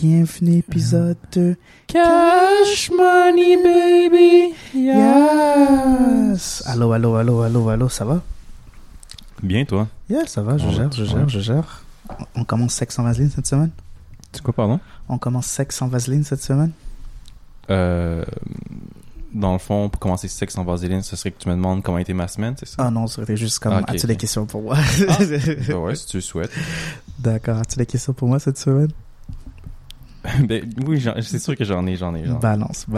Bienvenue épisode 2. Cash money, baby. Yes! Allô, allô, allô, allô, allô, ça va? Bien, toi? Yeah, ça va, je gère, je gère, je gère. On commence sexe sans vaseline cette semaine? C'est quoi, pardon? On commence sexe sans vaseline cette semaine? Euh, dans le fond, pour commencer sexe en vaseline, ce serait que tu me demandes comment a été ma semaine, c'est ça? Ah non, c'était juste comme, Ah, ok, as-tu des questions pour moi? Ben ouais, si tu le souhaites. D'accord, as-tu des questions pour moi cette semaine? ben, oui, j'en- c'est sûr que j'en ai, j'en ai.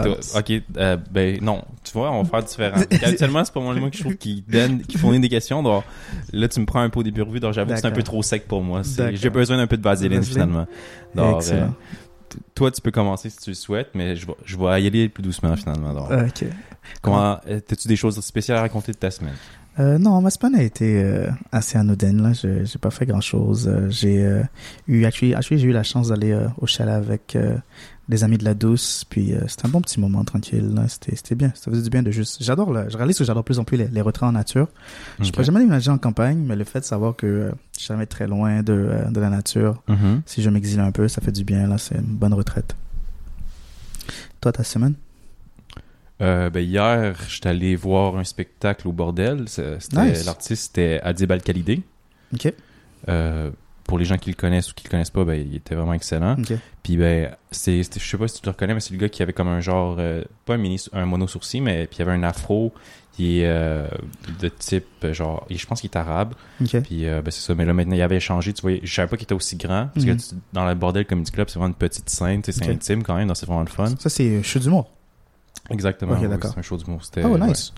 Balance. Ok, euh, ben non. Tu vois, on va faire différent. Habituellement, c'est pas moi, moi que je trouve qui donne, qui fournit des questions. Donc, là, tu me prends un peu au dépourvu, donc j'avoue que c'est un peu trop sec pour moi. J'ai besoin d'un peu de vaseline, finalement. Donc, euh, toi, tu peux commencer si tu le souhaites, mais je vais, je vais y aller plus doucement, finalement. Donc, Ok. comment, euh, t'as-tu des choses spéciales à raconter de ta semaine? Euh, non, ma semaine a été euh, assez anodine. Là, Je- j'ai pas fait grand chose. j'ai euh, eu, actually, actually, j'ai eu la chance d'aller au chalet avec des amis de la douce. Puis c'était un bon petit moment tranquille. Là. C'était, c'était bien. Ça faisait du bien de juste. J'adore. là, Je réalise que j'adore de plus en plus les, les retraits en nature. Je Ok. pourrais jamais déménager en campagne, mais le fait de savoir que je suis jamais très loin de, de la nature, Mhm. si je m'exile un peu, ça fait du bien. Là, c'est une bonne retraite. Toi, ta semaine? Euh, ben hier, j'étais allé voir un spectacle au bordel. Nice. L'artiste, c'était Adib Al-Khalidé. Ok. Euh, pour les gens qui le connaissent ou qui le connaissent pas, ben, il était vraiment excellent. Ok. Puis ben, c'est, je sais pas si tu le reconnais, mais c'est le gars qui avait comme un genre, euh, pas un mini, un mono sourcil, mais puis il avait un afro qui est euh, de type genre, je pense qu'il est arabe. Puis euh, ben c'est ça. Mais là maintenant, il avait changé. Tu vois, je savais pas qu'il était aussi grand parce Mhm. que tu- dans le bordel comedy club, c'est vraiment une petite scène, c'est Ok. intime quand même, donc c'est vraiment le fun. Ça, c'est chou d'humour. Exactement. Ok, oui, d'accord. c'est un show d'humour. C'était, Oh, ouais. nice.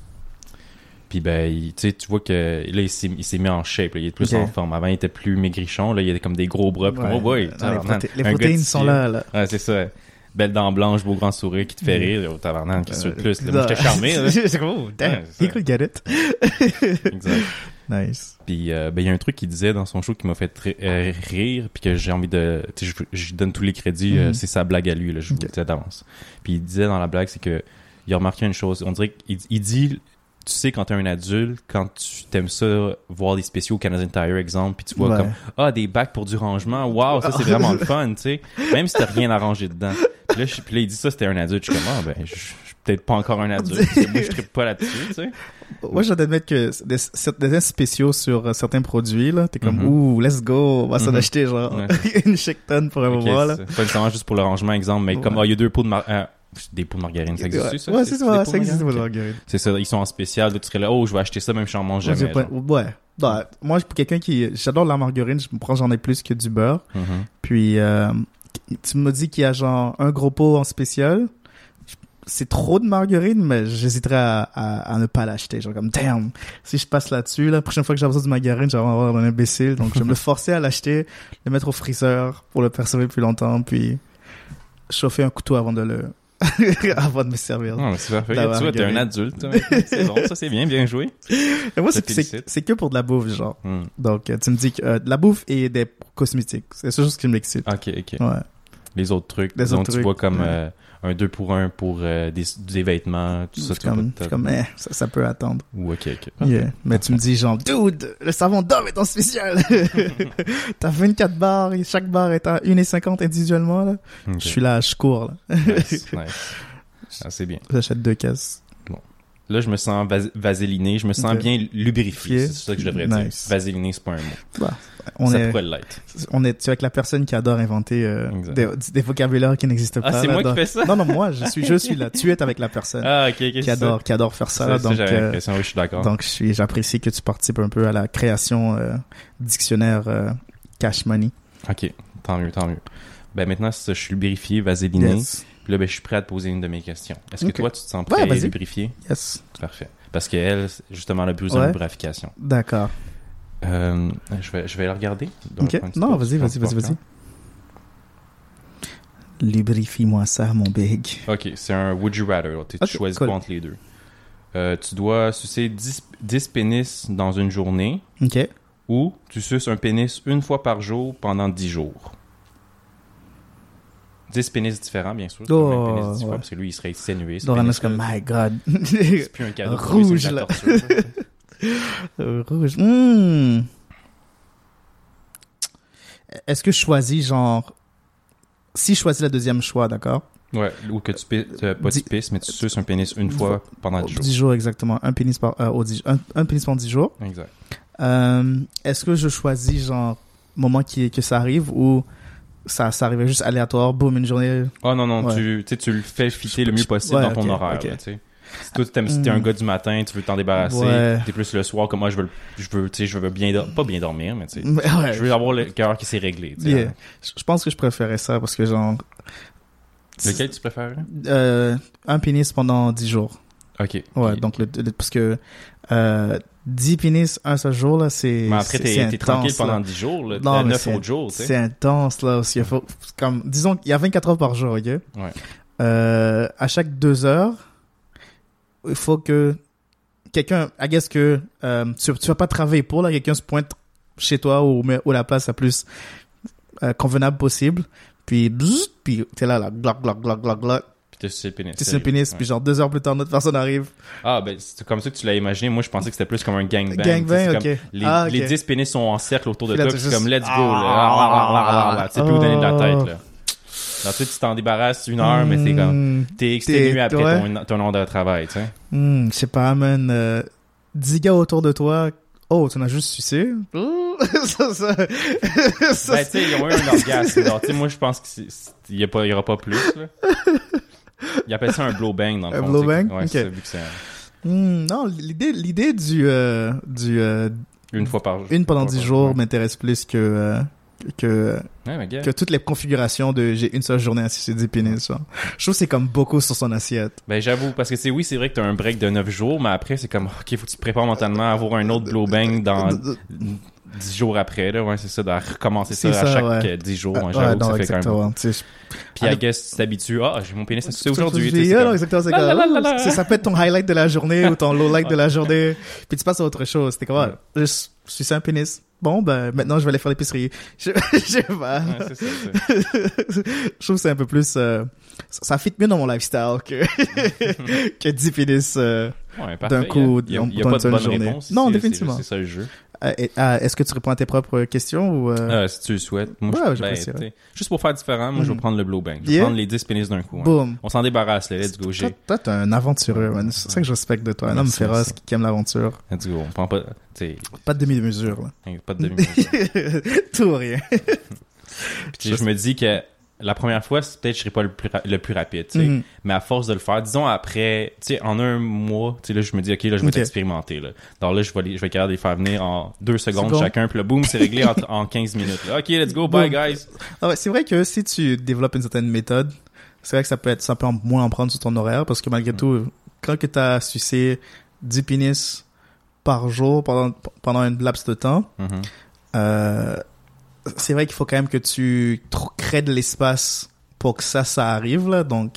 Puis ben, il- tu sais, tu vois que là, il s'est, il s'est mis en shape. là. il est plus en forme. Avant, il était plus maigrichon. Là, il avait comme des gros bras. Puis, Ouais. oh boy, Non, les, proté- les protéines sont là, là. Ouais, c'est ça. Belle dent blanche, beau grand sourire qui te fait Mm. rire. Oh, tabarnak, qu'est-ce que tu veux de plus? là? Euh, Moi, j'étais charmé. là. C'est comme, oh, damn, he could get it. exact. Nice. Puis euh, ben, il y a un truc qu'il disait dans son show qui m'a fait euh, rire, puis que j'ai envie de... Tu sais, je, je lui donne tous les crédits. euh, Mhm. c'est sa blague à lui, là, je vous le dis d'avance. Puis il disait dans la blague, c'est que il a remarqué une chose. On dirait qu'il il dit... Tu sais, quand t'es un adulte, quand tu t'aimes ça, voir des spéciaux au Canadian Tire, exemple, puis tu vois Ouais. comme ah des bacs pour du rangement waouh ça c'est vraiment le fun tu sais même si t'as rien à ranger dedans puis là, je- puis là, il dit ça c'était un adulte je suis comme ah ben je je suis peut-être pas encore un adulte moi je trippe pas là-dessus tu sais Moi, je dois admettre que des, spéciaux sur euh, certains produits, là, t'es comme, Mhm. ouh, let's go, on va s'en Mhm. acheter, genre, Ouais. une chic tonne pour un moment, là. pas nécessairement juste pour le rangement exemple mais comme Ouais. ah, il y a deux pots de mar euh, des pots de margarine ça existe ouais, ça? ouais, c'est des ça, pots ça de existe, margarine? pour Ok. margarine. c'est ça ils sont en spécial là, tu serais là oh je vais acheter ça même si j'en mange jamais pas- ouais. Ouais. Moi, pour quelqu'un qui, j'adore la margarine, je me prends, j'en ai plus que du beurre. Mhm. Puis, euh, tu me dis qu'il y a genre un gros pot en spécial. C'est trop de margarine, mais j'hésiterais à, à, à ne pas l'acheter. Genre comme, damn, si je passe là-dessus, la prochaine fois que j'ai besoin de margarine, je vais avoir un imbécile. Donc, je vais me forcer à l'acheter, le mettre au freezer pour le conserver plus longtemps, puis chauffer un couteau avant de le, avant de me servir. Non, mais c'est parfait. Tu vois, t'es un adulte. C'est bon, ça c'est bien, bien joué. Et moi, c'est, que pour de la bouffe, genre. Hmm. Donc, euh, tu me dis que euh, de la bouffe et des cosmétiques. C'est seule chose qui m'excite. Ok, ok. Ouais. Les autres trucs, Les autres tu trucs, vois comme ouais. euh, un 2 pour 1 pour euh, des, des vêtements, tout ça. Comme, comme, eh, ça, ça peut attendre. Ou ok, ok. Yeah. Mais tu me dis genre, dude, le savon d'homme est en spécial. T'as 24 barres et chaque barre est à 1,50 individuellement, là. Ok. Je suis là, je cours, là. Nice, nice. Ah, c'est bien. J'achète deux caisses. Là, je me sens vas- vaseliné, je me sens bien lubrifié. Fié. C'est ça que je devrais Nice. dire. Vaseliné, c'est pas un mot. Bah, on ça est, pourrait l'être. on est, tu es avec la personne qui adore inventer euh, des, des vocabulaires qui n'existent Ah, pas. c'est là, moi qui fais ça? Non, non, moi, je suis, je suis là. Tu es avec la personne Ah, qui c'est ça. adore, qui adore faire ça. Ça, donc, j'avais euh, oui, je suis d'accord. donc, j'apprécie que tu participes un peu à la création euh, dictionnaire cash money. Ok, tant mieux, tant mieux. Ben maintenant, c'est je suis lubrifié, vaseliné. Yes. Puis là, ben, je suis prêt à te poser une de mes questions. Est-ce que toi, tu te sens Ouais, prêt vas-y. lubrifié? Yes. Parfait. Parce qu'elle, justement, elle a besoin Ouais. de lubrification. D'accord. Euh, je, vais, je vais la regarder. Donc, Non, vas-y, vas-y, vas-y, vas-y. Lubrifie-moi ça, mon big. Ok, c'est un would you rather. Tu choisis cool. entre les deux? Euh, tu dois sucer 10, 10 pénis dans une journée Ok. ou tu suces un pénis une fois par jour pendant 10 jours. 10 pénis différents, bien sûr. Oh, même pénis 10 fois ouais. parce que lui, il serait exténué. ce Doran, c'est pénis-là. comme, my god. C'est plus un cadeau. lui, Rouge, la là. Rouge. Hmm. Est-ce que je choisis, genre, si je choisis le deuxième choix, d'accord? Ouais, ou que tu pisses, euh, pas tu pisses, mais tu suces un pénis une fois pendant 10 jours. 10 jours, exactement. Un pénis par, euh, dix- un, un pénis pendant 10 jours. Exact. Euh, est-ce que je choisis, genre, moment qui, que ça arrive ou ça, ça arrivait juste aléatoire, boum, une journée? Oh non, non, Ouais. tu, tu le fais fitter le mieux possible Ouais, dans ton horaire. là. Si toi, t'aimes- si t'es un gars du matin, tu veux t'en débarrasser, Ouais. t'es plus le soir, comme moi, je veux, je veux, je veux bien, dor- pas bien dormir, mais tu ouais, je veux avoir le cœur qui s'est réglé. Yeah. Je pense que je préférais ça parce que, genre, Lequel tu préfères? euh, un pénis pendant 10 jours. Ok. Ouais, donc, le, le- parce que euh, 10 pénis un seul jour, là, c'est. Mais après, t'es, tranquille là. pendant 10 jours, là. Non, T'as mais 9 c'est- autres jours. C'est intense, là. Aussi. Il faut, comme, disons qu'il y a 24 heures par jour, ok? Ouais. Euh, à chaque deux heures, il faut que quelqu'un, I guess que euh, tu, tu vas pas travailler pour, là, quelqu'un se pointe chez toi ou, ou la place la plus euh, convenable possible. Puis, bzzz, puis t'es là, là, gloc, gloc, gloc, gloc, gloc. Sucé le pénis. Tu sais, le sérieux. pénis, puis genre deux heures plus tard, notre personne arrive. Ah, ben, c'est comme ça que tu l'as imaginé. Moi, je pensais que c'était plus comme un gangbang. Gangbang, tu ok. Les, Ah, ok. les 10 pénis sont en cercle autour de toi, c'est juste- comme let's go, là. Ah, ah, ah, Tu sais plus où donner de la tête, là. Alors, tu tu t'en débarrasses une heure, mais c'est comme, Hmm, t'es exténué après ouais. ton, ton heure de travail, tu sais. hmm, je sais pas, man. Euh, 10 gars autour de toi. Oh, tu en as juste sucé? ça, ça, ça, Ben, tu sais, ils ont eu un orgasme. Alors, tu sais, moi, je pense qu'il y, a pas- il y aura pas plus, là. Ils appellent ça un blow bang, dans le Un fond. blow bang? Ouais, Ok. c'est ça, vu que c'est un- Hmm, non, l'idée, l'idée du, euh, du, euh, une fois par jour. une pendant Fois 10 par jours m'intéresse plus que, euh, que, Ouais, mais gars. que toutes les configurations de j'ai une seule journée à sucer 10 pénis, genre. Je trouve que c'est comme beaucoup sur son assiette. Ben, j'avoue, parce que c'est, oui, c'est vrai que t'as un break de 9 jours, mais après, c'est comme, ok, faut que tu te prépares mentalement à avoir un autre blow bang dans 10 jours après, là. Ouais, c'est ça, de recommencer ça, C'est à ça, chaque ouais. euh, 10 jours. Ouais, que non, ça fait quand même. exactement. Tu sais, Puis, I guess, tu t'habitues, ah, j'ai mon pénis sucer aujourd'hui. non, comme- exactement, c'est comme, ça peut être ton highlight de la journée ou ton lowlight de la journée. Puis tu passes à autre chose. T'es comme, ah, je suis un pénis. Bon, ben, maintenant, je vais aller faire l'épicerie. Je, je sais pas. Ouais, ça, je trouve que c'est un peu plus, euh, ça, ça fit mieux dans mon lifestyle que, que 10 pénis, euh, Ouais. D'un coup, il y a, on- il y a dans pas une de seule bonne journée. réponse. Non, définitivement. C'est ça le jeu. Euh, ah, est-ce que tu réponds à tes propres questions ou, euh, Euh, si tu le souhaites. Moi, Ouais, je, ben, juste pour faire différent, moi, je vais Mhm. prendre le blow bang. Je vais Yeah. prendre les 10 pénis d'un coup. hein. boom. On s'en débarrasse, là. Let's go. Toi, t'es un aventureux, man. C'est ça que je respecte de toi. Un homme féroce qui aime l'aventure. Let's go. On prend pas, t'sais, Pas de demi-mesure, là. pas de demi-mesure. Tout ou rien. Puis je me dis que la première fois, peut-être que je serais pas le plus, ra- le plus rapide. Mhm. Mais à force de le faire, disons après, tu sais, en un mois, tu sais, là, je me dis, OK, là, je vais Ok. expérimenter, là. Donc là, je vais, les- je vais être capable de les faire venir en deux secondes chacun, puis là, boum, c'est réglé en, en 15 minutes. là. OK, let's go, bye, guys. Ah ouais, c'est vrai que si tu développes une certaine méthode, c'est vrai que ça peut être, ça peut moins en prendre sur ton horaire parce que malgré tout, quand que t'as sucé 10 pénis par jour pendant, pendant une laps de temps, Mhm. euh, c'est vrai qu'il faut quand même que tu crées de l'espace pour que ça, ça arrive, là. Donc,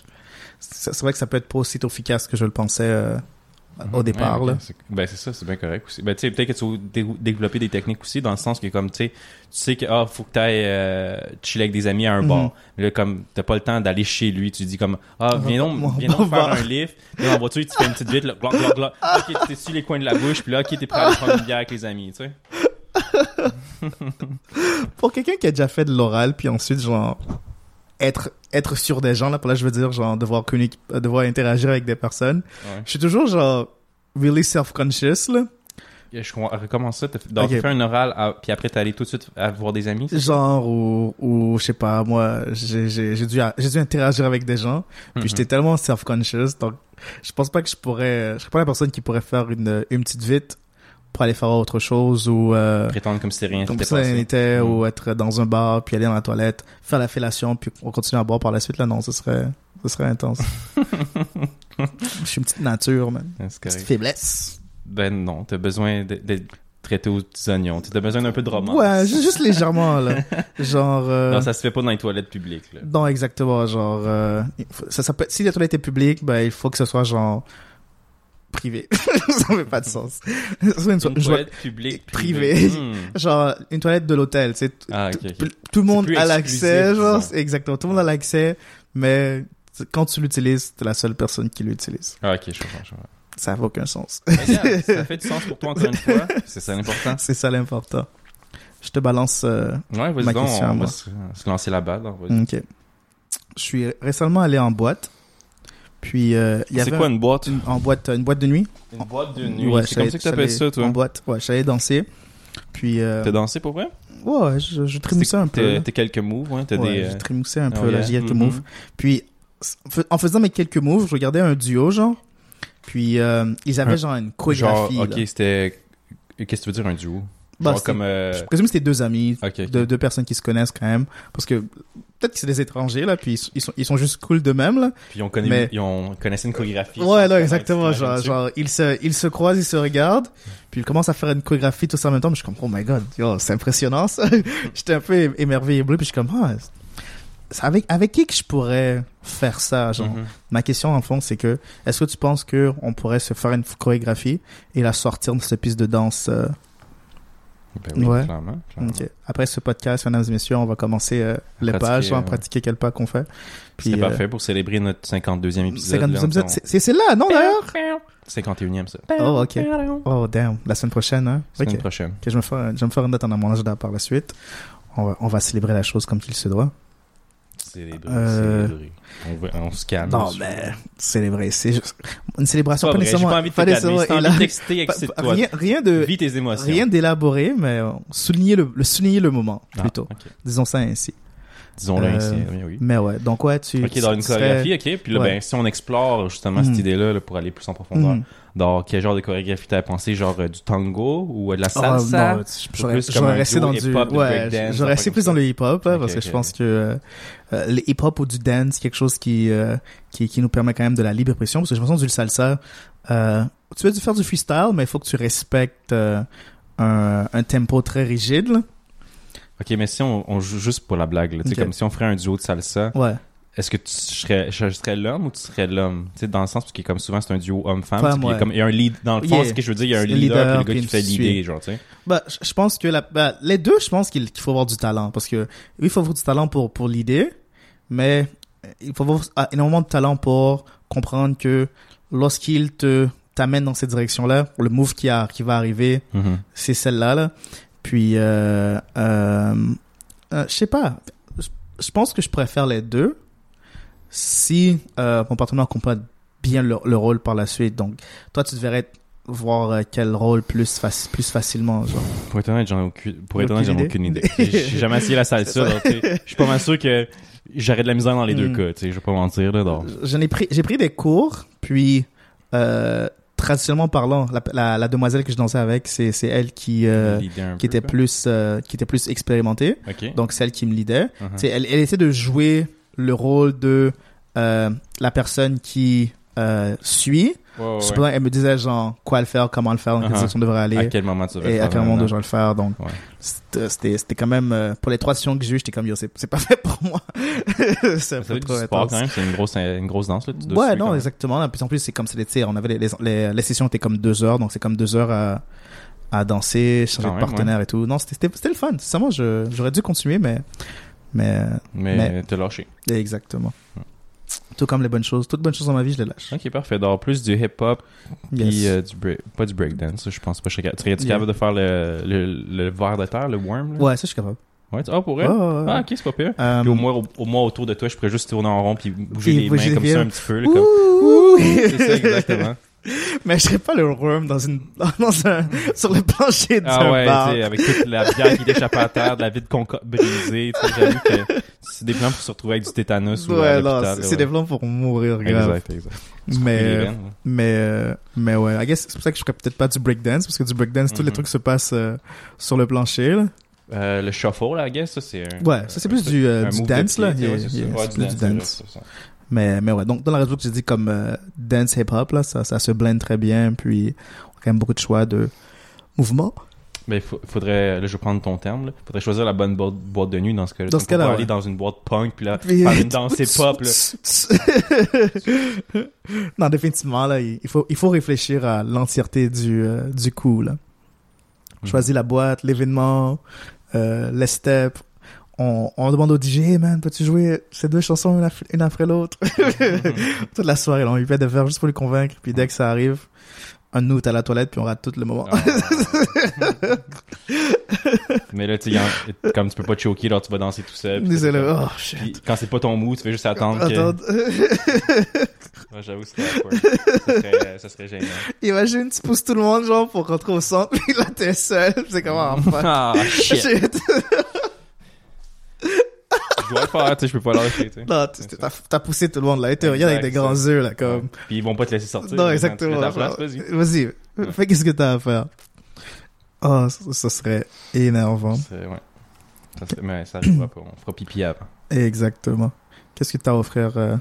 c'est vrai que ça peut être pas aussi efficace que je le pensais euh, au départ, Ouais, là. c'est- Ben, c'est ça, c'est bien correct aussi. Ben, tu sais, peut-être que tu vas dé- développer des techniques aussi, dans le sens que, comme, tu sais, tu sais que, ah, faut que t'ailles euh, chiller avec des amis à un Mhm. bar. Mais là, comme, t'as pas le temps d'aller chez lui, tu dis comme, ah, viens On va- donc, on viens donc faire un lift. Dans la voiture, tu fais une petite vite, là, gloc, gloc, gloc. Ok, t'es sur les coins de la bouche, puis là, ok, t'es prêt à aller prendre une bière avec les amis, tu sais. Pour quelqu'un qui a déjà fait de l'oral, puis ensuite, genre, être, être sur des gens, là, pour là, je veux dire, genre, devoir communiquer, euh, devoir interagir avec des personnes, Ouais. je suis toujours, genre, really self-conscious, là. Je comprends- recommence ça. Donc, Ok. tu fais un oral, à- puis après, t'es allé tout de suite à voir des amis. Genre, ou, ou, je sais pas, moi, j'ai, dû, j'ai dû interagir avec des gens, puis Mhm. j'étais tellement self-conscious, donc, je pense pas que je pourrais, je serais pas la personne qui pourrait faire une, une petite vite pour aller faire autre chose, ou, euh, Prétendre comme si rien comme passé. n'était, ou être dans un bar, puis aller dans la toilette, faire la fellation, puis on continue à boire par la suite, là, non, ce serait, ce serait intense. Je suis une petite nature, man. Petite faiblesse. Ben non, t'as besoin d'être traité aux petits oignons. T'as besoin d'un peu de romance. Ouais, ju- juste légèrement, là. Genre, euh, Non, ça se fait pas dans les toilettes publiques, là. Non, exactement, genre, euh, ça, ça peut, si la toilette est publique, ben, il faut que ce soit, genre, privé. ça fait pas de sens. Une, so- Une toilette publique privée. privée. Hmm. genre, une toilette de l'hôtel, tu sais. t- Ah. Tout le monde a l'accès, genre, c'est- exactement, tout le monde a l'accès, mais quand tu l'utilises, t'es la seule personne qui l'utilise. Ah, ok, je comprends, je comprends. Ça n'a aucun sens. Regarde, ça fait du sens pour toi encore une fois. C'est ça l'important. C'est ça l'important. Je te balance, euh, Ouais, vas-y Ma donc, question à on va se, se lancer la balle. ok. je suis récemment allé en boîte. Puis, euh, il y C'est quoi une boîte? une- en boîte, une boîte de nuit. Une boîte de nuit. Ouais, c'est comme ça que t'appelles ça, toi? En boîte, ouais, j'allais danser. Puis, euh, T'as dansé pour vrai? ouais, je, je trémoussais un peu. T'as là. quelques moves, hein? T'as Ouais, des... je euh, trémoussais un oh peu, là, yeah. j'ai quelques moves. Puis, en fais- en faisant mes quelques moves, je regardais un duo, genre. Puis, euh, ils avaient Un- genre une Genre, chorégraphie. ok, là. c'était... Qu'est-ce que tu veux dire, un duo? Bah, comme... euh, Je présume que c'était deux amis, deux, deux personnes qui se connaissent quand même. Parce que peut-être que c'est des étrangers, là, puis ils sont- ils sont, juste cool d'eux-mêmes, là. Puis ils ont, connu, Mais- ils ont une chorégraphie. Ouais, là, exactement. Genre, genre ils, se, ils se croisent, ils se regardent, puis ils commencent à faire une chorégraphie tout ça en même temps. Mais je suis comme, oh my god, c'est impressionnant ça. J'étais un peu émerveillé bleu, puis je suis comme, ah, avec, avec qui que je pourrais faire ça? Genre, Mhm. ma question, en fond, c'est que, est-ce que tu penses que on pourrait se faire une chorégraphie et la sortir de cette piste de danse? euh, Ben oui, Ouais. clairement. Après ce podcast, mesdames et messieurs, on va commencer euh, les Pratiquer, pages, on va ouais. pratiquer quel pas qu'on fait. C'est euh, parfait pour célébrer notre 52e épisode. 52e là, épisode, on- c'est- là, non d'ailleurs? 51e, ça. Oh, ok. Oh, damn. La semaine prochaine, hein? Semaine Ok. prochaine. Ok, je vais me faire, je vais me faire une note en par la suite. On va, on va célébrer la chose comme qu'il se doit. Célébrer, Euh, célébrer. On, va- on se calme. Non, mais célébrer, c'est juste une célébration, Pas pas nécessairement. pas envie de pas calmer. t'as envie texter, pas- rien, rien de, Vis tes émotions. rien d'élaboré, mais souligner le, le souligner le moment Ah, plutôt. ok. Disons ça ainsi. Disons-le Euh, ainsi. Oui, oui. Mais ouais, donc ouais, tu. Ok, dans une tu serais- chorégraphie, ok. Puis là, Ouais. ben, si on explore justement cette idée-là là, pour aller plus en profondeur, Mhm. dans quel genre de chorégraphie t'as pensé Genre euh, du tango ou euh, de la Ah, salsa? non, j'aurais plus comme j'aurais resté dans du hip-hop, ouais j'aurais resté plus dans le hip hop Ok, parce que je pense que euh, euh, le hip hop ou du dance c'est quelque chose qui euh, qui qui nous permet quand même de la libre expression parce que je pense que du salsa euh, tu veux faire du freestyle mais il faut que tu respectes euh, un, un tempo très rigide là. Ok, mais si on, on joue juste pour la blague, là, comme si on ferait un duo de salsa, ouais est-ce que tu serais, je serais l'homme ou tu serais l'homme? Dans le sens, parce que comme souvent, c'est un duo homme-femme. Ouais. il y a un lead, dans le fond, Yeah. ce que je veux dire, il y a un Le leader, puis le gars qui fait l'idée, suite. genre, tu sais. bah je pense que la bah, les deux je pense qu'il faut avoir du talent parce que oui il faut avoir du talent pour pour l'idée mais il faut avoir ah, énormément de talent pour comprendre que lorsqu'il te t'amène dans cette direction là le move qui a qui va arriver Mhm. c'est celle-là là. Puis euh, euh, euh, je sais pas. Je- pense que je préfère les deux si euh, mon partenaire comprend bien le, le rôle par la suite. Donc toi tu devrais voir quel rôle plus faci- plus facilement genre. Pour être honnête, j'en ai aucune, pour être honnête, aucune idée. J'ai jamais essayé la salsa, je suis pas mal sûr que j'aurais de la misère dans les deux Mm. cas, tu sais, je vais pas mentir. J'en ai pris j'ai pris des cours puis traditionnellement parlant la, la, la demoiselle que je dansais avec c'est c'est elle qui euh, qui était plus euh, qui était plus expérimentée donc celle qui me lidait. Tu sais, elle, elle essaie de jouer le rôle de euh, la personne qui suit. Ouais, ouais. Cependant, elle me disait genre quoi le faire, comment le faire, dans quelle Uh-huh. direction on devrait À aller quel moment tu devrais et le à faire, quel moment je dois le faire. Donc c'était c'était c'était quand même euh, pour les trois sessions que j'ai eues, j'étais comme yo, c'est pas fait pour moi. c'est Ça un fait peu trop sport quand même, c'est une grosse, une grosse danse, là. Ouais, non, exactement. Là, puis en plus, c'est comme tirs. On avait les, les, les, les sessions étaient comme deux heures, donc c'est comme deux heures à, à danser, changer de partenaire et tout. Non, c'était c'était c'était le fun. Sincèrement, j'aurais dû continuer, mais mais Mais, Mais- t'as lâché. exactement. Tout comme les bonnes choses, toutes bonnes choses dans ma vie, je les lâche. Ok, parfait. Donc, plus du hip-hop, Yes. puis euh, du break, pas du breakdance, ça, je pense pas. Je serais capable. Tu serais-tu Yeah. capable de faire le, le, le verre de terre, le worm, là? Ouais, ça, je suis capable. Ouais, tu- ah, pour vrai? Ouais, ouais, ouais. Ah, ok, c'est pas pire. Euh, Puis au moins, au, au moins autour de toi, je pourrais juste tourner en rond puis bouger Puis les bouger mains les comme ça un petit peu. Là, comme... Ouh! C'est ça, exactement. Mais je serais pas le worm dans une, dans un, sur le plancher d'un Ah ouais, bar. avec toute la bière qui échappe à terre, de la vide brisée, tu sais, j'avoue que c'est des plans pour se retrouver avec du tétanos ou à Ouais, l'hôpital. c'est c'est des ouais. plans pour mourir grave. Exact, exact. Mais, euh, veines, mais, euh, mais ouais, I guess c'est pour ça que je ferais peut-être pas du breakdance, parce que du breakdance, tous les Mhm. trucs se passent euh, sur le plancher, là. Euh, le shuffle, là, I guess, ça, c'est. Ouais, ça, c'est plus du, euh, du dance, là. ouais, c'est Ouais, du plus dance. Mais, mais ouais, donc dans la réseau que j'ai dit comme euh, dance hip-hop, là, ça, ça se blende très bien, puis on a quand même beaucoup de choix de mouvements. Mais il faudrait, là, je vais prendre ton terme, là. Faudrait choisir la bonne boîte, boîte de nuit dans ce cas-là. Dans ce cas-là, va ouais. aller dans une boîte punk, puis là, Puis- faire une danse hip-hop, non, définitivement, là, il il faut, il faut réfléchir à l'entièreté du, euh, du coup, là. Mhm. Choisir la boîte, l'événement, euh, les steps. On, on demande au DJ, hey, man, peux-tu jouer ces deux chansons une, après l'autre? Toute la soirée, là, on lui fait de faire juste pour le convaincre, puis dès que ça arrive, un nous est à la toilette, puis on rate tout le moment. Ah, Mais là, tu en- comme tu peux pas choquer, alors tu vas danser tout seul. puis t'es- Oh, shit. puis quand c'est pas ton mou, tu fais juste attendre que... Attends. Ouais, j'avoue, awkward. ça, serait, ça serait gênant. Imagine, tu pousses tout le monde, genre, pour rentrer au centre, puis là, t'es seul. C'est comment, enfin. Ah, shit. Shit. Je dois le faire, tu sais, je peux pas lâcher, tu sais. Non, t'as t'as poussé tout le monde, là. Et t'es regarde avec des grands yeux, là, comme. Puis ils vont pas te laisser sortir. Non, exactement. ta place, vas-y. Vas-y. Fais qu'est-ce que t'as à faire. Oh, ça, ça serait énervant. C'est- ouais. Ça, mais ça arrivera pas. On fera pipi avant. Exactement. Qu'est-ce que t'as à offrir euh,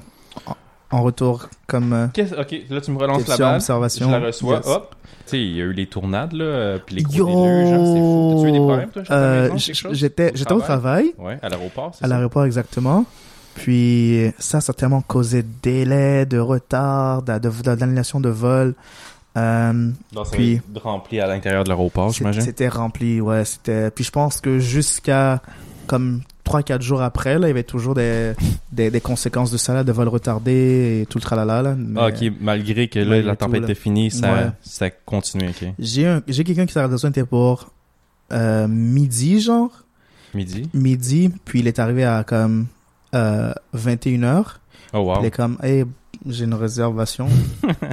en, retour comme euh, ok, là, tu me relances la question, balle. observation? Je la reçois. Yes. Hop. Tu sais, il y a eu les tournades, là, euh, puis les gros Yo! déluges, hein, c'est fou. T'as-tu eu des problèmes, toi, chez ta Euh, maison, j- quelque chose? J'étais j'étais au travail, Ouais, à l'aéroport, c'est à ça? l'aéroport exactement. Puis ça, ça a tellement causé de délais, de retard, de- de- de- d'annulation de vol. Euh, Puis- rempli à l'intérieur de l'aéroport, c'est- j'imagine? C'était rempli, ouais. C'était. Puis je pense que jusqu'à comme 3-4 jours après, là, il y avait toujours des, des, des conséquences de ça, là, de vols retardés et tout le tralala. Là. Mais Ah, ok, malgré que là, la tempête était finie, ça, Ouais. ça continue, ok. J'ai un- j'ai quelqu'un qui s'est arrêté était pour euh, midi, genre. Midi? Midi, puis il est arrivé à comme euh, 21h. Oh, wow. Il est comme, hey, j'ai une réservation.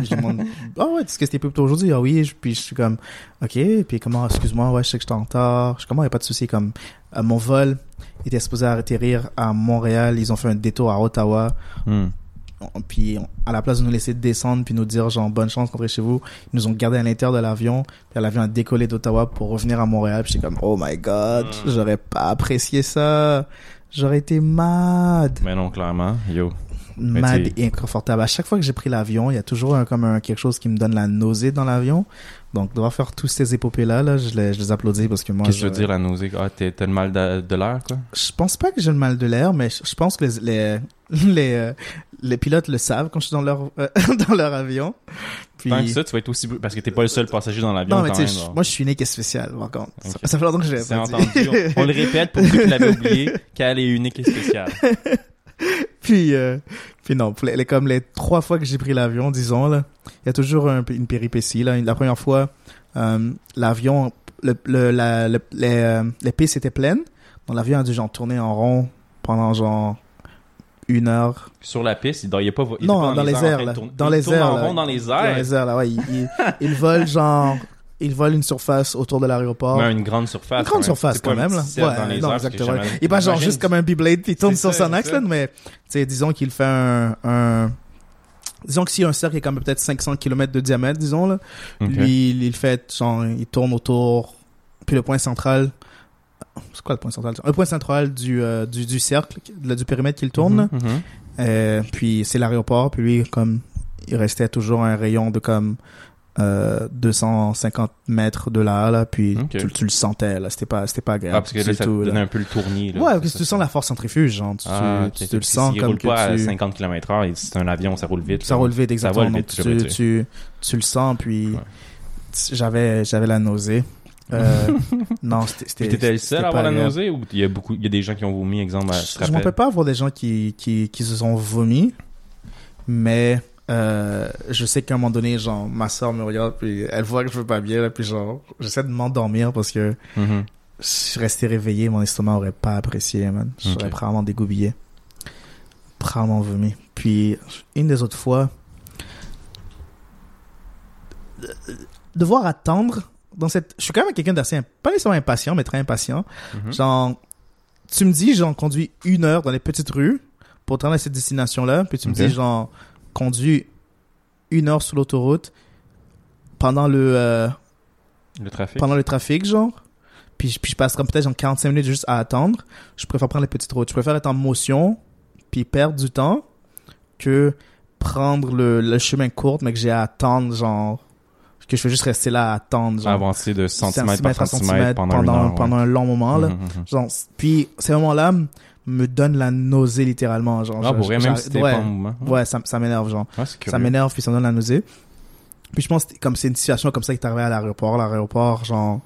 je demande, ah ouais, est-ce que c'était plus tôt aujourd'hui? Ah oui, je- puis je suis comme, ok, puis comment, excuse-moi, ouais, je sais que j'étais en retard. Je suis comme, il n'y a pas de souci, comme, euh, mon vol était supposé atterrir à Montréal. Ils ont fait un détour à Ottawa. Hmm. Puis à la place de nous laisser descendre puis nous dire genre bonne chance rentrez chez vous, ils nous ont gardé à l'intérieur de l'avion. Puis l'avion a décollé d'Ottawa pour revenir à Montréal. Puis j'étais comme oh my god, Mm. j'aurais pas apprécié ça. J'aurais été mad, Mais non, clairement. Yo. Mad et inconfortable. À chaque fois que j'ai pris l'avion, il y a toujours un, comme un, quelque chose qui me donne la nausée dans l'avion. Donc devoir faire tous ces épopées là, je les, je les applaudis parce que moi. Qu'est-ce que tu veux dire, la nausée? Ah, t'as le mal de, de l'air, quoi? Je pense pas que j'ai le mal de l'air, mais je je pense que les les les, euh, les pilotes le savent quand je suis dans leur euh, dans leur avion. Puis Tant que ça, tu vas être aussi... Parce que t'es pas le seul passager dans l'avion, non mais quand même. je- moi je suis unique et spécial par contre. Ça, ça fait longtemps que je l'ai pas entendu. On, on le répète pour ceux qui l'avaient oublié, qu'elle est unique et spéciale. puis euh, puis non, les, les- comme les trois fois que j'ai pris l'avion, disons là, il y a toujours un- une péripétie là. La première fois, euh, l'avion, le, le, la, le- les, euh, les pistes étaient pleines, donc l'avion a dû genre tourner en rond pendant genre une heure Sur la piste, il doit- il est pas... il Non, pas dans les airs, là. Dans il les airs, en rond dans les Dans airs. les airs, là, ouais. Ils volent genre, ils volent une surface autour de l'aéroport. Une grande surface. Une grande quand même. surface quand même, là. dans non, exactement. Il est pas genre juste comme un Beyblade puis il tourne sur ça, son axe, là, mais, tu sais, disons qu'il fait un, un, disons que si un cercle est comme peut-être 500 km de diamètre, disons, là, lui, il, il fait, genre, il tourne autour, puis le point central, c'est quoi le point central? Un point central du, euh, du, du cercle, du périmètre qu'il tourne. Mhm, mhm. Euh, puis c'est l'aéroport, puis lui, comme, il restait toujours un rayon de comme euh, 250 mètres de là, là puis tu, tu le sentais, là, c'était pas, c'était pas agréable. Ah, parce que là, ça tout, donnait un peu le tournis. Là, Ouais, parce que tu sens la force centrifuge, genre, tu, Ah, tu, tu le sens comme roule que pas à tu... 50 km heure, c'est un avion, ça roule vite. Ça roule vite, exactement. vite, tu, tu, tu le sens, puis Ouais. j'avais, j'avais la nausée. Euh, non, c'était, t'étais le seul à avoir la nausée ou il y a beaucoup, il y a des gens qui ont vomi, exemple, à- Je je m'en peux pas avoir des gens qui, qui, qui se sont vomis, mais euh, je sais qu'à un moment donné, genre, ma soeur me regarde, puis elle voit que je veux pas bien, là, puis genre, j'essaie de m'endormir parce que Mhm. si je restais réveillé, mon estomac aurait pas apprécié, man. J'aurais Ok. probablement dégoubillé. Probablement vomi. Puis, une des autres fois, de- devoir attendre dans cette... Je suis quand même quelqu'un d'assez... Pas nécessairement impatient, mais très impatient. Mhm. Genre, tu me dis, genre, conduis une heure dans les petites rues pour te rendre à cette destination-là, puis tu me dis, genre, conduis une heure sur l'autoroute pendant le... euh, Le trafic. pendant le trafic, genre. Puis, je- puis je passe comme peut-être genre 45 minutes juste à attendre. Je préfère prendre les petites routes. Je préfère être en motion, puis perdre du temps, que prendre le, le chemin court, mais que j'ai à attendre, genre. Que je vais juste rester là à attendre, genre. Avancer de centimètre par centimètre à centimètre pendant, pendant, ouais. pendant un long moment, là. Mhm, mhm. Genre, puis ces moments-là me donnent la nausée littéralement, genre. Ah, pour je- même si ouais, pas en mouvement. ouais, ça, ça m'énerve, genre. Ça m'énerve, puis ça me donne la nausée. Puis je pense que comme c'est une situation comme ça qui est arrivée à l'aéroport, l'aéroport, genre,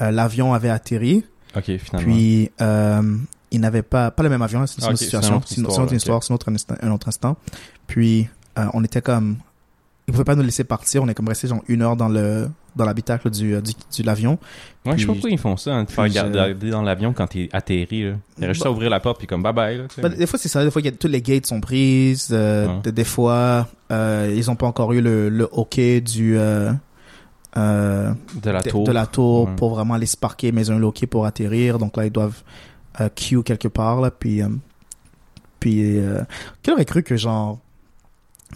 euh, l'avion avait atterri, Ok, finalement. puis euh, il n'avait pas, pas le même avion, c'est une Ah, autre situation, une autre c'est une, c'est histoire, c'est un autre instant, un autre instant. Puis euh, on était comme, ils pouvaient pas nous laisser partir, on est comme resté genre une heure dans le dans l'habitacle du, euh, du, du l'avion. Ouais, je sais pas pourquoi ils font ça, hein, de faire garder dans l'avion quand t'es atterri. Là. Il juste à ouvrir la porte puis comme bye bye. Là. Bah, des fois, c'est ça. Des fois, il y a, toutes les gates sont prises. euh, des, des fois, euh, ils ont pas encore eu le, le OK du, euh, euh, de la de, tour. de la tour Ouais. pour vraiment aller se parquer, mais ils ont un OK pour atterrir. Donc là, ils doivent euh, queue quelque part. Là, puis, euh, puis euh, qui aurait cru que genre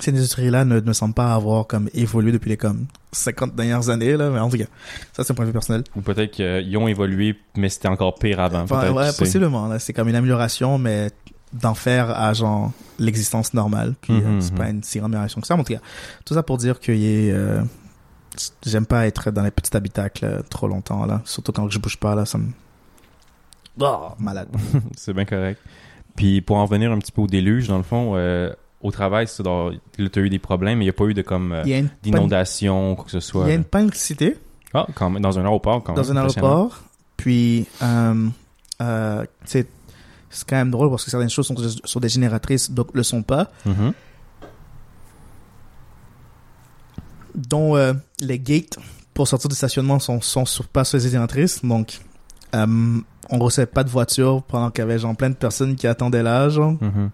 ces industries-là ne, ne semblent pas avoir comme évolué depuis les comme 50 dernières années là mais en tout cas ça c'est un point de vue personnel Ou peut-être qu'ils ont évolué, mais c'était encore pire avant. Enfin, ouais possiblement là c'est comme une amélioration mais d'en faire à genre l'existence normale puis Mhm, euh, c'est mhm. pas une si grande amélioration que ça mais en tout cas tout ça pour dire que y est, euh, j'aime pas être dans les petits habitacles euh, trop longtemps là surtout quand je bouge pas là ça me oh, malade C'est bien correct. Puis pour en revenir un petit peu au déluge, dans le fond, euh, au travail, dans... là, t'as eu des problèmes, mais il n'y a pas eu de comme euh, il d'inondation, quoi que ce il soit. y a une panicité Ah, quand même, dans un aéroport, quand dans même. un impressionnant. aéroport. Puis, euh, euh, c'est quand même drôle parce que certaines choses sont sur des génératrices, d'autres le sont pas. Mhm. Dont euh, les gates pour sortir du stationnement sont, sont sur, pas sur les génératrices. Donc, on recevait pas de voiture pendant qu'il y avait genre plein de personnes qui attendaient là. Genre. Mhm.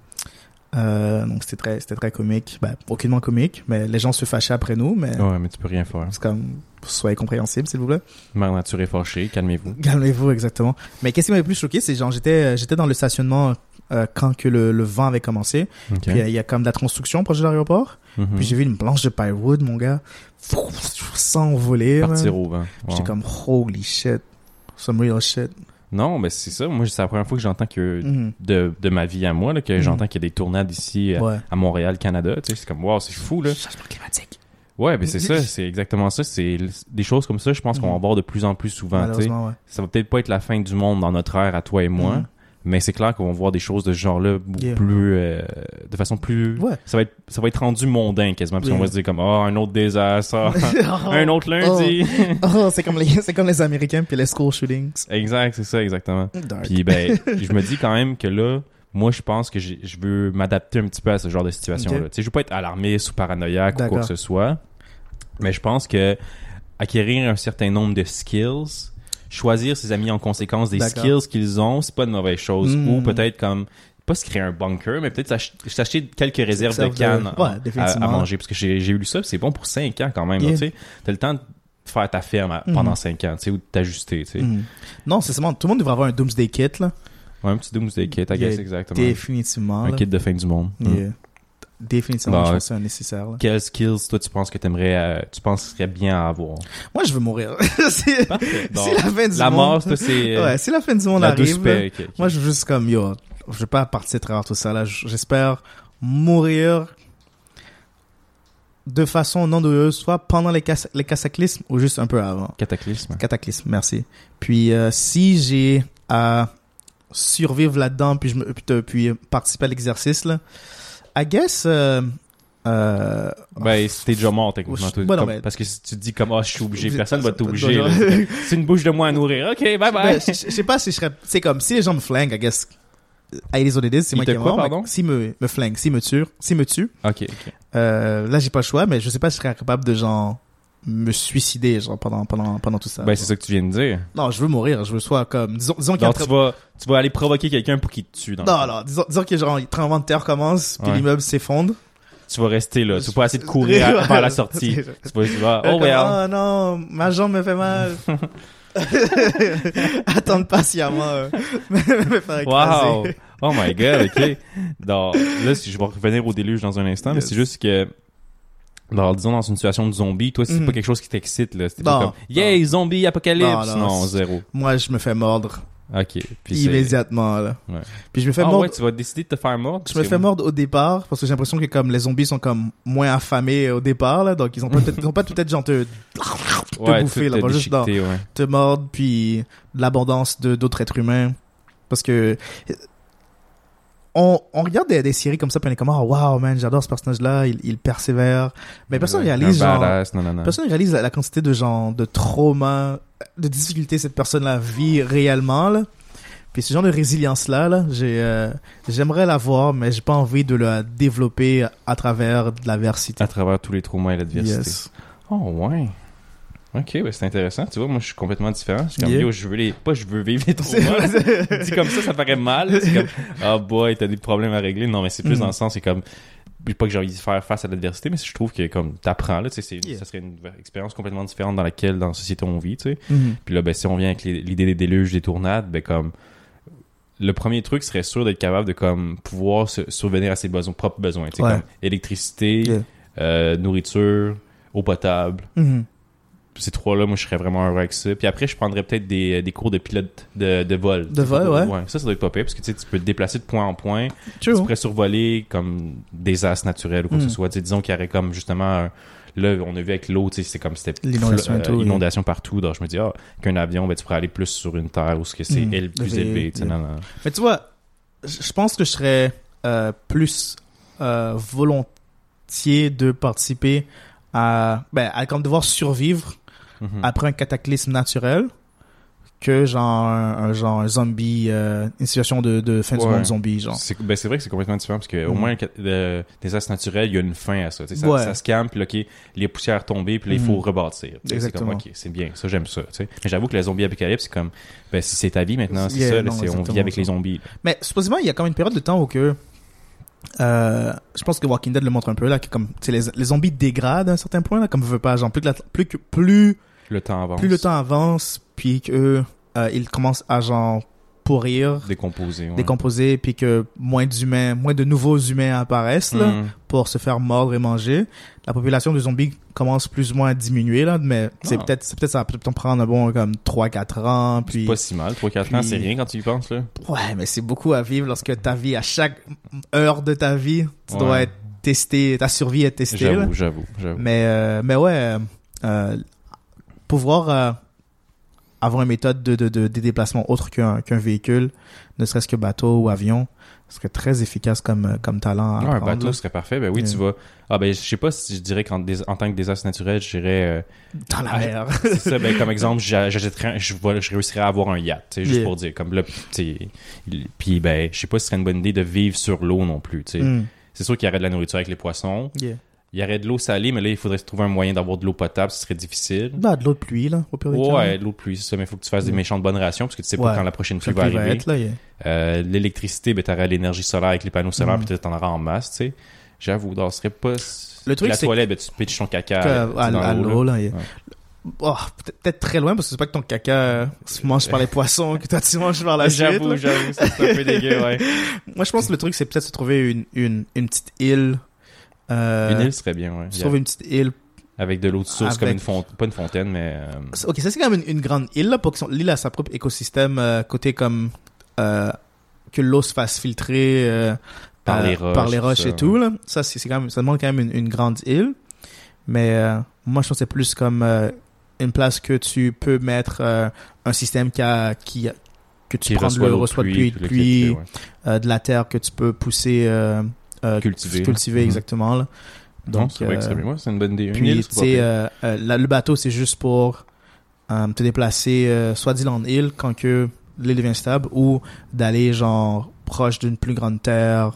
Euh, donc, c'était très, c'était très comique. Ben, aucunement comique, mais les gens se fâchaient après nous. Mais Ouais, mais tu peux rien faire. c'est comme, soyez compréhensibles, s'il vous plaît. Mère nature est fâchée, calmez-vous. Calmez-vous, exactement. Mais qu'est-ce qui m'avait plus choqué, c'est genre j'étais euh, j'étais dans le stationnement euh, quand que le, le vent avait commencé. Puis il y a comme de la construction proche de l'aéroport. Mhm. Puis j'ai vu une planche de plywood, mon gars, s'envoler. Partir au vent. J'étais Wow. comme holy shit, some real shit. Non, mais c'est ça. Moi, c'est la première fois que j'entends que Mhm. de, de ma vie à moi, là, que Mhm. j'entends qu'il y a des tournades ici euh, Ouais. à Montréal, Canada. Tu sais, c'est comme, wow, c'est fou, là. Changement climatique. Ouais, mais c'est ça, c'est exactement ça. C'est des choses comme ça, je pense qu'on va Mhm. en voir de plus en plus souvent. ouais. Ça va peut-être pas être la fin du monde dans notre ère à toi et moi, Mhm. Mais c'est clair qu'on va voir des choses de ce genre-là Yeah. plus, euh, de façon plus. Ouais. Ça va être, ça va être rendu mondain quasiment, parce qu'on va se dire comme, oh, un autre désastre, un autre lundi. Oh, c'est comme les c'est comme les Américains puis les school shootings. exact, c'est ça, exactement. Dark. Puis ben, je me dis quand même que là, moi je pense que je veux m'adapter un petit peu à ce genre de situation-là. Ok. Tu sais, je veux pas être alarmiste ou paranoïaque ou quoi que ce soit, mais je pense que acquérir un certain nombre de skills, choisir ses amis en conséquence des skills qu'ils ont, c'est pas une mauvaise chose. Mm. Ou peut-être comme pas se créer un bunker, mais peut-être s'ach- s'acheter quelques réserves de cannes ouais, à- manger. Parce que j'ai lu ça, c'est bon pour 5 ans quand même. Yeah. tu. T'as le temps de faire ta ferme Mhm. pendant 5 ans, tu sais, ou de t'ajuster, tu sais. Mhm. Non, c'est seulement tout le monde devrait avoir un doomsday kit là. Ouais, un petit doomsday kit, I Yeah, guess, exactement. Définitivement. Un là. kit de fin du monde. Yeah. Définitivement, Bah, je pense que c'est un nécessaire. là. Quels skills, toi, tu penses que t'aimerais, euh, tu penserais bien à avoir? Moi, je veux mourir. c'est la fin du la monde. mort, toi, c'est euh, Ouais, si la fin du monde la arrive, paix. ok, ok. moi, je veux juste comme, yo, je vais pas partir à travers tout ça, là. J'espère mourir de façon non douloureuse, soit pendant les, cataclysmes ou juste un peu avant. Cataclysme. Cataclysme, merci. Puis, euh, si j'ai à survivre là-dedans, puis, je me, puis, puis participer à l'exercice, là, I guess, euh, euh, Ben, t'es déjà mort, techniquement. Non, comme- mais- Parce que si tu te dis comme, ah, je suis obligé, personne va t'obliger. C'est une bouche de moi à nourrir. Ok, bye Ben, bye. je, je sais pas si je serais, c'est comme, si les gens me flinguent, I guess, I is c'est moi qui est mort, pardon? S'ils me, me flinguent, s'ils me tuent, s'ils me tuent, Ok, ok. euh, là, j'ai pas le choix, mais je sais pas si je serais capable de, genre, me suicider, genre, pendant, pendant, pendant tout ça. Ben, c'est ça que tu viens de dire. Non, je veux mourir, je veux soit comme, disons, disons qu'il tu vas, tu vas aller provoquer quelqu'un pour qu'il te tue. Dans Non, non, disons, disons que genre, le tremblement de terre commence, puis Ouais. l'immeuble s'effondre. Tu vas rester là. Tu vas pas essayer de courir à- vers la sortie. Tu vas, tu vas, oh well. Oh non, ma jambe me fait mal. Attendre patiemment, euh, me me faire écraser. Wow! Oh my god, ok. Donc, là, si je vais revenir au déluge dans un instant, mais c'est juste que, dans, disons, dans une situation de zombie, toi, c'est Mhm. pas quelque chose qui t'excite, là. C'était pas comme, yay, zombie, apocalypse! Non, Non, non, c'est- zéro. Moi, je me fais mordre Ok. Puis immédiatement, là. Ouais. Puis je me fais Ah mordre. ouais, tu vas décider de te faire mordre? Je me fais mordre au départ parce que j'ai l'impression que comme les zombies sont comme moins affamés au départ là donc ils ont pas peut-être ils ont pas peut-être genre te, Ouais, bouffer, là, te pas juste dans- ouais. te mordre puis l'abondance de d'autres êtres humains parce que on, on regarde des, des séries comme ça puis on est comme oh wow man j'adore ce personnage là il, il persévère mais personne Ouais. réalise Un genre badass, non, non, non. personne réalise la, la quantité de genre de trauma de difficultés cette personne là vit réellement là puis ce genre de résilience là là j'ai euh, j'aimerais l'avoir mais j'ai pas envie de la développer à travers l'adversité À travers tous les traumas et l'adversité. yes Oh, ouais. Ok, ouais, c'est intéressant. Tu vois, moi, je suis complètement différent. Je suis comme, Yeah. yo, je veux les, pas je veux vivre les traumas. Dit comme ça, ça paraît mal. C'est comme, ah boy, t'as des problèmes à régler. Non, mais c'est plus Mhm. dans le sens, c'est comme, pas que j'ai envie de faire face à l'adversité, mais je trouve que comme t'apprends là, tu sais, Yeah. ça serait une expérience complètement différente dans laquelle, dans la société on vit, tu sais. Mhm. Puis là, ben, si on vient avec l'idée des déluges, des tournades, ben, comme, le premier truc serait sûr d'être capable de, comme, pouvoir se survenir à ses besoins, propres besoins, tu sais, Ouais. comme électricité, Yeah. euh, nourriture, eau potable. Mhm. Ces trois-là, moi, je serais vraiment heureux avec ça. Puis après, je prendrais peut-être des, des cours de pilote de, de vol. De vol, ouais. Ça, ça doit être pas pire, parce que, tu sais, tu peux te déplacer de point en point. Tu pourrais survoler, comme, des astres naturels ou quoi que ce soit. Tu sais, disons qu'il y aurait comme, justement, Là, on a vu avec l'eau, tu sais, c'est comme c'était L'inondation euh, oui. inondation partout. Donc, je me dis, ah, qu'un avion, ben, tu pourrais aller plus sur une terre où ce que c'est Mm. plus Élevé, tu sais, yeah. Mais tu vois, je je pense que je serais euh, plus euh, volontiers de participer à, ben, à comme devoir survivre Mhm. après un cataclysme naturel que genre un, un- genre un zombie, euh, une situation de, de fin du Ouais. monde zombie, genre. C'est ben, c'est vrai que c'est complètement différent parce que au Mm. moins le- astres naturels, il y a une fin à ça. Ça, Ouais. ça se calme, puis là, ok, les poussières tombées, puis là, il Mm. faut rebâtir. Tu sais, C'est Exactement. comme, ok, c'est bien, ça j'aime ça. Mais j'avoue que les zombies apocalypse, c'est comme, ben si c'est ta vie maintenant, c'est Yeah, ça, non, c'est- on vit avec ça. les zombies. Mais supposément, il y a quand même une période de temps où que euh, je pense que Walking Dead le montre un peu là, que comme tu sais, les, les zombies dégradent à un certain point là, comme veut pas, genre plus que la- plus que plus Le temps avance. plus le temps avance, puis que euh, ils commencent à genre pourrir, décomposé. ouais. décomposer, puis que moins d'humains, moins de nouveaux humains apparaissent là Mm. pour se faire mordre et manger. La population de zombies commence plus ou moins à diminuer là, mais c'est Ah. peut-être c'est peut-être ça va peut-être prendre un bon comme 3 4 ans puis C'est pas si mal. 3-4 ans, c'est rien quand tu y penses, là. Ouais, mais c'est beaucoup à vivre lorsque ta vie, à chaque heure de ta vie, tu Ouais. dois être testé, ta survie est testée. J'avoue, j'avoue, j'avoue. Mais, euh, mais ouais, euh, euh, pouvoir euh, avoir une méthode de, de, de, de déplacement autre qu'un véhicule, ne serait-ce que bateau ou avion, serait très efficace comme, euh, comme talent à Ah, un bateau là. serait parfait. Ben oui, tu vas. Ah, ben, je sais pas si je dirais qu'en en tant que désastre naturel, je dirais. euh, Dans la Ah, mer. c'est ça, ben, comme exemple, j'achèterais, je, réussirais à avoir un yacht, juste Yeah. pour dire, comme là, puis ben, je sais pas si ce serait une bonne idée de vivre sur l'eau non plus, tu sais. Mm. C'est sûr qu'il y aurait de la nourriture avec les poissons, Yeah. Il y aurait de l'eau salée, mais là, il faudrait se trouver un moyen d'avoir de l'eau potable, ce serait difficile. Bah, de l'eau de pluie, là, au pire des cas. Ouais, de l'eau de pluie, c'est ça, mais il faut que tu fasses des Mm. méchantes bonnes rations, parce que tu sais Ouais. pas quand la prochaine pluie va arriver. Euh, L'électricité, ben, t'aurais l'énergie solaire avec les panneaux solaires, Mm. puis t'en auras en masse, tu sais. J'avoue, dans ce serait pas... Le truc, la c'est toilette, ben, tu pitches ton caca que- euh, à, dans l'eau, là. Ouais. Oh, peut-être peut-être très loin, parce que c'est pas que ton caca euh, se mange par les poissons que toi tu manges par la suite. là. J'avoue, j'avoue, c'est un peu dégueu, ouais. Moi, je pense que le truc, c'est peut-être se trouver une, une, une petite île. Euh, Une île serait bien, ouais. Trouver une petite île. Avec de l'eau de source, comme une fontaine, pas une fontaine, mais... euh, Ok, ça c'est quand même une, une grande île, là, pour que son- l'île a sa propre écosystème, euh, côté comme, que l'eau se fasse filtrer, Par les roches, par les roches ça, et tout, là. Ça, c'est quand même, ça demande quand même une, une grande île. Mais, moi, je pense que c'est plus comme, une place que tu peux mettre, un système qui a, qui, a- que tu qui prends reçoit le l'eau reçoit de pluie, de pluie, ouais. de la terre que tu peux pousser, euh, Cultiver. cultiver Mhm. exactement, là. Donc, c'est vrai que euh, c'est une bonne idée. Puis, tu sais, euh, euh, le bateau, c'est juste pour te déplacer soit d'île en île quand que l'île devient stable ou d'aller, genre, proche d'une plus grande terre,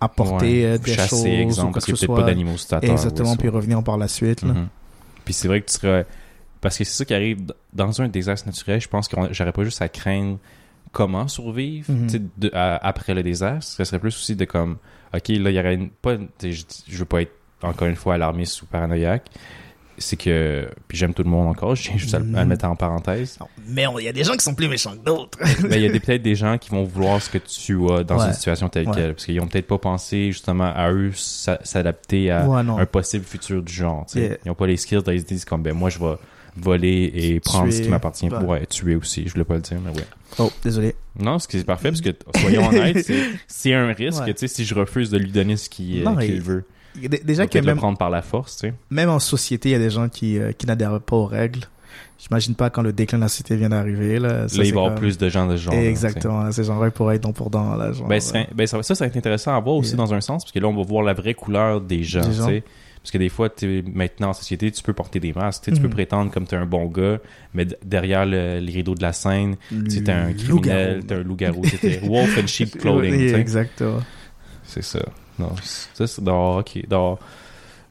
apporter Ouais. des Chasser, choses exemple, ou parce que peut-être soit. pas d'animaux. Exactement, puis revenir par la suite. Là. Mhm. Puis c'est vrai que tu serais... Parce que c'est ça qui arrive dans un désastre naturel. Je pense que j'aurais pas juste à craindre comment survivre Mhm. de- à- après le désastre. Ce serait plus aussi de comme, OK, là, il y aurait une... Pas, je, je veux pas être, encore une fois, alarmiste ou paranoïaque. C'est que... Puis j'aime tout le monde encore. Je tiens juste à, le- à le Mhm. mettre en parenthèse. Non, Mais il y a des gens qui sont plus méchants que d'autres. Mais il y a peut-être des gens qui vont vouloir ce que tu as dans Ouais. une situation telle Ouais. quelle. Parce qu'ils ont peut-être pas pensé justement à eux s'a- s'adapter à ouais, un possible futur du genre. Ils ont pas les skills, ils se disent comme ben moi je vais voler et prendre ce qui m'appartient pour ouais, tuer aussi. Je voulais pas le dire, mais ouais. Oh, désolé. Non, ce qui est parfait parce que soyons honnêtes, c'est- un risque. Ouais. Tu sais, si je refuse de lui donner ce qu'il euh, veut, Déjà que le même, prendre par la force. Tu sais. même en société, il y a des gens qui, euh, qui n'adhèrent pas aux règles. J'imagine pas quand le déclin de la société vient d'arriver. Là, Ça, là, il va y avoir plus de gens de ce genre. Exactement. Ces gens-là pourraient être don pour don. Là, genre, Ben, euh, ben, ça, ça, ça va être intéressant à voir aussi Yeah. dans un sens, parce que là, on va voir la vraie couleur des gens, Des gens. Parce que des fois, maintenant en société, tu peux porter des masques, tu tu peux Mhm. prétendre comme t'es un bon gars, mais derrière le- les rideaux de la scène, tu t'es un criminel, t'es un loup-garou, wolf in sheep clothing, tu. Exactement. C'est ça. Non, ça, c'est ok,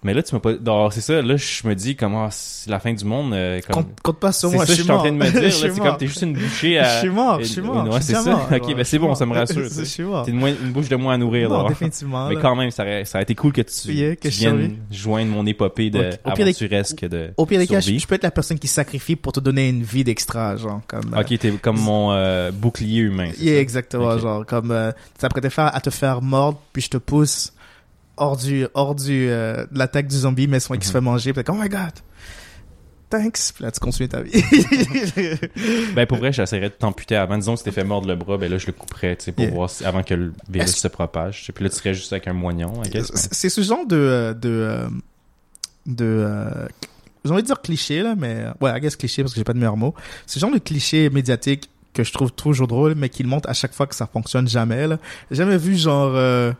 Mais là, tu m'as pas. C'est ça. Là, je me dis comment c'est la fin du monde. euh, comme... Compte, compte pas sur C'est moi, ça je que suis je suis en train de me dire. C'est comme t'es juste une bouchée à. Je suis mort, je suis mort. Ouais, c'est ça. Ok, ben c'est bon, ça me rassure. Je suis mort. T'es une, moins- une bouche de moins à nourrir. Non, là. définitivement. Mais quand même, ça aurait, été cool que tu, viennes joindre mon épopée de Ok, au pire des- aventuresque de Au pire des cas, je, peux être la personne qui sacrifie pour te donner une vie d'extra, genre, comme... euh, Ok, t'es comme mon euh, bouclier humain. exactement, genre, comme, euh, ça pourrait te faire, à te faire mordre, puis je te pousse hors du, hors du, euh, de l'attaque du zombie, mais son qui se Mhm. fait manger, puis comme, oh my god, thanks, puis là, tu continues ta vie. Ben pour vrai, j'essaierais de t'amputer avant. Disons que tu t'es fait mordre le bras, ben là je le couperais, tu sais, pour Yeah. voir si- avant que le virus se propage. Puis là tu serais juste avec un moignon. C'est ce genre de, euh, de, euh, de, j'ai envie de dire cliché, là, mais, ouais, I guess cliché parce que j'ai pas de meilleur mot. C'est le genre de cliché médiatique que je trouve toujours drôle, mais qui le montre à chaque fois que ça fonctionne jamais, là. J'ai jamais vu, genre, euh,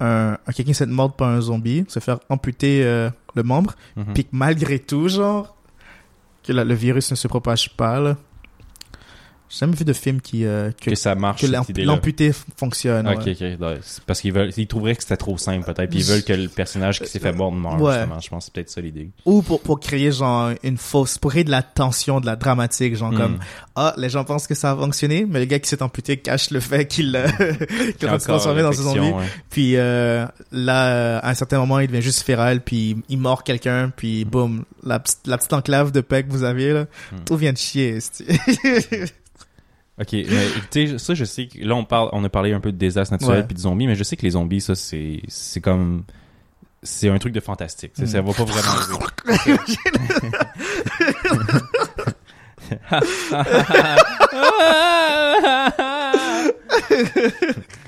un, un quelqu'un s'être mordre par un zombie, se faire amputer euh, le membre, Mhm. puis que malgré tout, genre, que la- le virus ne se propage pas, là. J'ai jamais vu de film qui, euh, que, que ça marche, que l'amputé fonctionne. Ok, ouais. ok. Parce qu'ils veulent, ils trouveraient que c'était trop simple, peut-être. Puis ils veulent que le personnage qui s'est fait mordre meure, Ouais. justement. Je pense que c'est peut-être ça l'idée. Ou pour, pour créer, genre, une fausse, pour créer de la tension, de la dramatique, genre, Hmm. comme, ah, les gens pensent que ça a fonctionné, mais le gars qui s'est amputé cache le fait qu'il euh, qu'il va se transformer dans un zombie. ouais. Puis euh, là, euh, à un certain moment, il devient juste féral, puis il mord quelqu'un, puis boum, la, petite- la petite enclave de paix que vous aviez, là, Hmm. tout vient de chier. Ok, mais tu sais, ça, je sais que là, on parle, on a parlé un peu de désastres naturels Ouais. puis de zombies, mais je sais que les zombies, ça, c'est, c'est comme, c'est un truc de fantastique. Sais, Ça Mm. va pas vraiment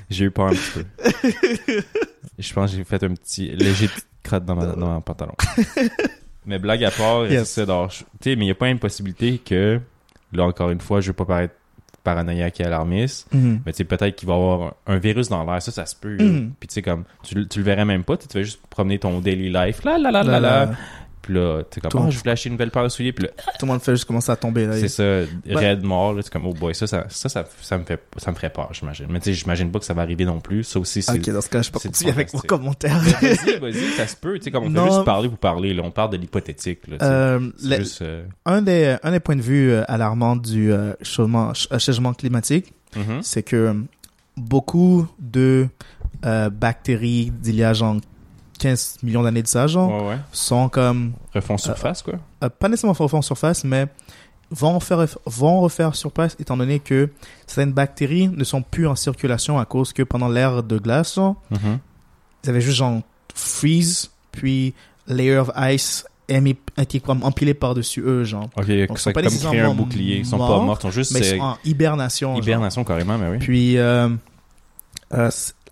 j'ai eu peur un petit peu. Je pense que j'ai fait un petit léger crotte dans, ma, dans mon pantalon. Mais blague à part, Yes. c'est d'or. Tu sais, mais il y a pas une possibilité que, là encore une fois, je veux pas paraître paranoïaque et alarmiste, Mhm. mais tu sais, peut-être qu'il va y avoir un virus dans l'air, ça, ça se peut. Mhm. Puis tu sais, comme, tu, le- tu le verrais même pas, tu vas juste promener ton daily life, là, là, là, là, Là, là. Puis là, sais, comme, Tout- oh, je voulais acheter une nouvelle paire de souliers, puis là, tout le monde fait juste commencer à tomber, là. c'est ça, raide mort, là, c'est comme, oh boy, ça, ça, ça, ça, me fait, ça me ferait peur, j'imagine. Mais tu sais, j'imagine pas que ça va arriver non plus, ça aussi, c'est... Ok, dans ce cas, je continuer avec mon commentaire. Vas-y, vas-y, ça se peut, tu sais, comme on fait juste parler pour parler, là, on parle de l'hypothétique. Euh, C'est le- juste, euh, un des un des points de vue euh, alarmants du changement ch- changement climatique, mhm. c'est que beaucoup de euh, bactéries d'il y a genre 15 millions d'années de ça, genre, Ouais, ouais. sont comme Refond surface, quoi. euh, pas nécessairement en surface, mais vont refaire vont refaire surface étant donné que certaines bactéries ne sont plus en circulation à cause que pendant l'ère de glace, genre, Mhm. ils avaient juste genre freeze puis layer of ice empilé par-dessus eux, genre. Ok, ils ça sont pas comme créer un bouclier. Ils sont pas morts, morts, ils sont juste Mais ils euh, sont en hibernation. genre. hibernation carrément, mais oui. Puis, euh, euh,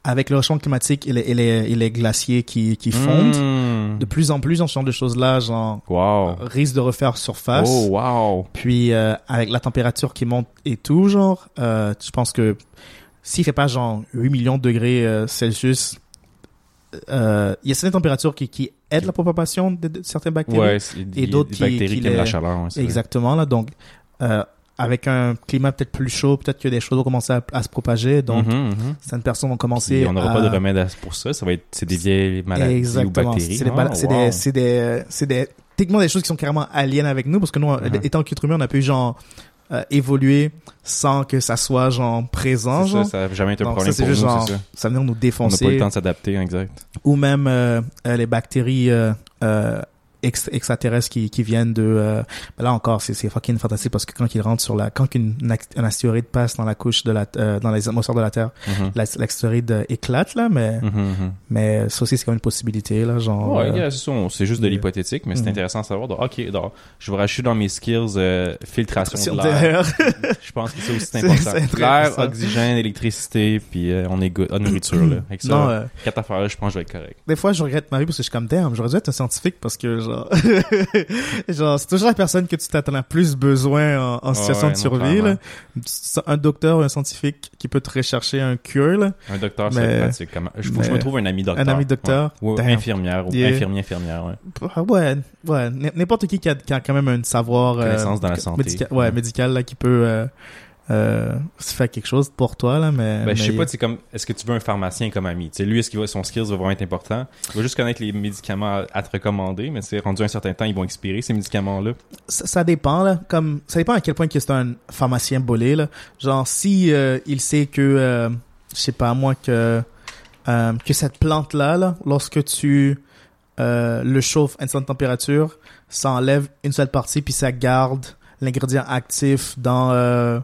avec le changement climatique et les, et les, et les glaciers qui, qui fondent, Mm. de plus en plus, ce genre de choses-là, genre, Wow. risquent de refaire surface. Oh, wow. Puis, euh, avec la température qui monte et tout, genre, euh, je pense que s'il fait pas genre 8 millions de degrés euh, Celsius, euh, il y a certaines températures qui, qui aident la propagation de, de certaines bactéries. Ouais, a d'autres qui- qui qui, aiment les- la chaleur. ouais. Exactement, là. Donc, avec un climat peut-être plus chaud, peut-être que des choses vont commencer à, à se propager. Donc, Mhm, mhm. certaines personnes vont commencer on n'aura à... pas de remède pour ça. Ça va être, c'est des vieilles maladies Exactement. ou bactéries. C'est des, Oh, c'est wow. des, c'est des, c'est des, techniquement des choses qui sont carrément aliens avec nous parce que nous, Mhm. étant qu'être humain, on a pu genre euh, évoluer sans que ça soit genre présent, ça, genre. ça n'a jamais été un Donc, problème ça, pour nous, juste genre, c'est ça. ça vient nous On n'a pas défoncer. eu le temps de s'adapter, exact. Ou même euh, euh, les bactéries euh, euh, ex- extraterrestres qui, qui viennent de euh, ben là encore c'est c'est fucking fantastique parce que quand ils rentrent sur la quand une, une ac- un astéroïde passe dans la couche de la euh, dans les atmosphères de la Terre la- l'astéroïde euh, éclate là mais Mhm, mhm. mais ça aussi c'est comme une possibilité là genre Ouais, euh, c'est ça, juste de l'hypothétique, mais c'est mhm. intéressant à savoir. Donc, ok, donc, je vais rajouter dans mes skills filtration de l'air. Je pense que c'est aussi C'est- important. L'air, oxygène, électricité, puis on est good. Nourriture, là. Avec ça, non quatre affaires-là, je pense que je vais être correct. des fois je regrette ma vie parce que je suis comme damn j'aurais dû être un scientifique parce que genre genre c'est toujours la personne que tu t'attends le plus besoin en, situation ouais, de survie là. Un docteur ou un scientifique qui peut te rechercher un cure là Un docteur, Mais- c'est pratique. Comment... Je, faut que je me trouve un ami docteur. un ami docteur? Ouais. Ou infirmière, ou Yeah. infirmier, infirmière, ouais. Ah Ouais, n'importe qui qui a, qui a quand même un savoir euh, Connaissance dans la santé. médica- ouais, médical là qui peut euh, euh, faire quelque chose pour toi, là, mais... Ben, je sais mais- pas, c'est comme, est-ce que tu veux un pharmacien comme ami? Tu sais, lui, est-ce que son skills va vraiment être important? Il va juste connaître les médicaments à te recommander, mais c'est rendu un certain temps, ils vont expirer, ces médicaments-là. ça, ça dépend là comme ça dépend à quel point que c'est un pharmacien bolé là genre si euh, il sait que euh, je sais pas moi que euh, que cette plante là là lorsque tu euh, le chauffes à une certaine température ça enlève une seule partie puis ça garde l'ingrédient actif dans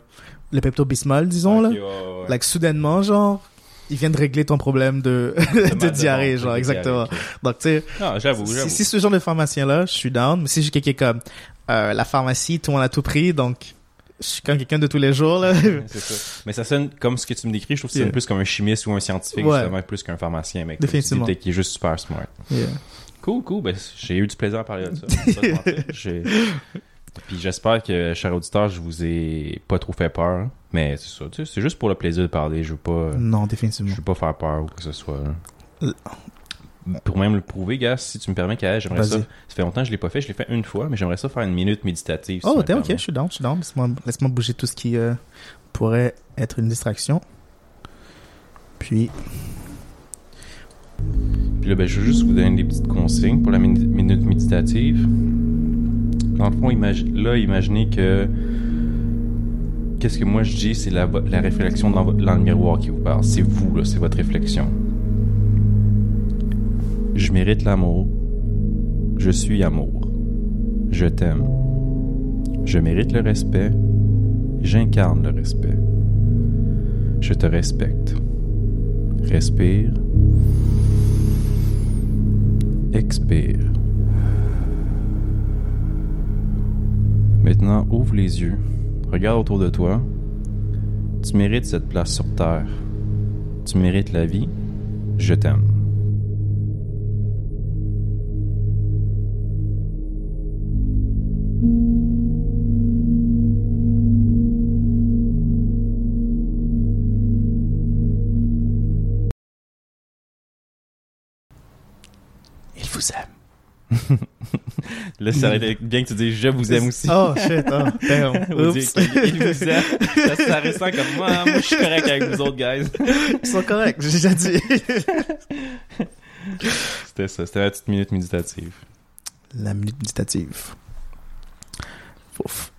le pepto-bismol disons là ouais, ouais, like soudainement genre il vient de régler ton problème de, diarrhée genre de exactement diarrhée, donc tu sais Ah, j'avoue, si, si ce genre de pharmacien là, je suis down. Mais si j'ai quelqu'un comme euh, la pharmacie, tout le monde a tout pris, donc je suis comme quelqu'un de tous les jours là. c'est ça. Mais ça sonne comme ce que tu me décris, je trouve que ça Yeah. sonne plus comme un chimiste ou un scientifique, Ouais. justement, plus qu'un pharmacien, mec. Définitivement. Qu'il est juste super smart. Yeah. Cool, cool. Ben, j'ai eu du plaisir à parler de ça. J'ai- Puis j'espère que, cher auditeur, je vous ai pas trop fait peur. hein. Mais c'est ça, tu sais, c'est juste pour le plaisir de parler. Je veux pas, Non, je définitivement. veux pas faire peur ou que ce soit. là. Euh. Pour même le prouver, gars, si tu me permets, Kael, j'aimerais ça. Ça fait longtemps que je l'ai pas fait. Je l'ai fait une fois, mais j'aimerais ça faire une minute méditative. si Oh, t'es ok, permets. je suis down, je suis down. Laisse-moi laisse-moi bouger tout ce qui euh, pourrait être une distraction. Puis, Puis là, ben, je veux juste vous donner des petites consignes pour la minute méditative. Dans fond, là, imaginez que. Qu'est-ce que moi je dis, c'est la, réflexion dans, dans le miroir qui vous parle. C'est vous, c'est votre réflexion. Je mérite l'amour. Je suis amour. Je t'aime. Je mérite le respect. J'incarne le respect. Je te respecte. Respire. Expire. Maintenant, ouvre les yeux. Regarde autour de toi. Tu mérites cette place sur Terre. Tu mérites la vie. Je t'aime. Là, ça aurait été bien que tu dises je vous aime aussi. Oh, shit, oh, damn. Vous Oups. qu'il vous aime. Ça, ça ressent comme moi, moi je suis correct avec vous autres, guys. Ils sont corrects, j'ai déjà dit. C'était ça, c'était la petite minute méditative. La minute méditative. Ouf.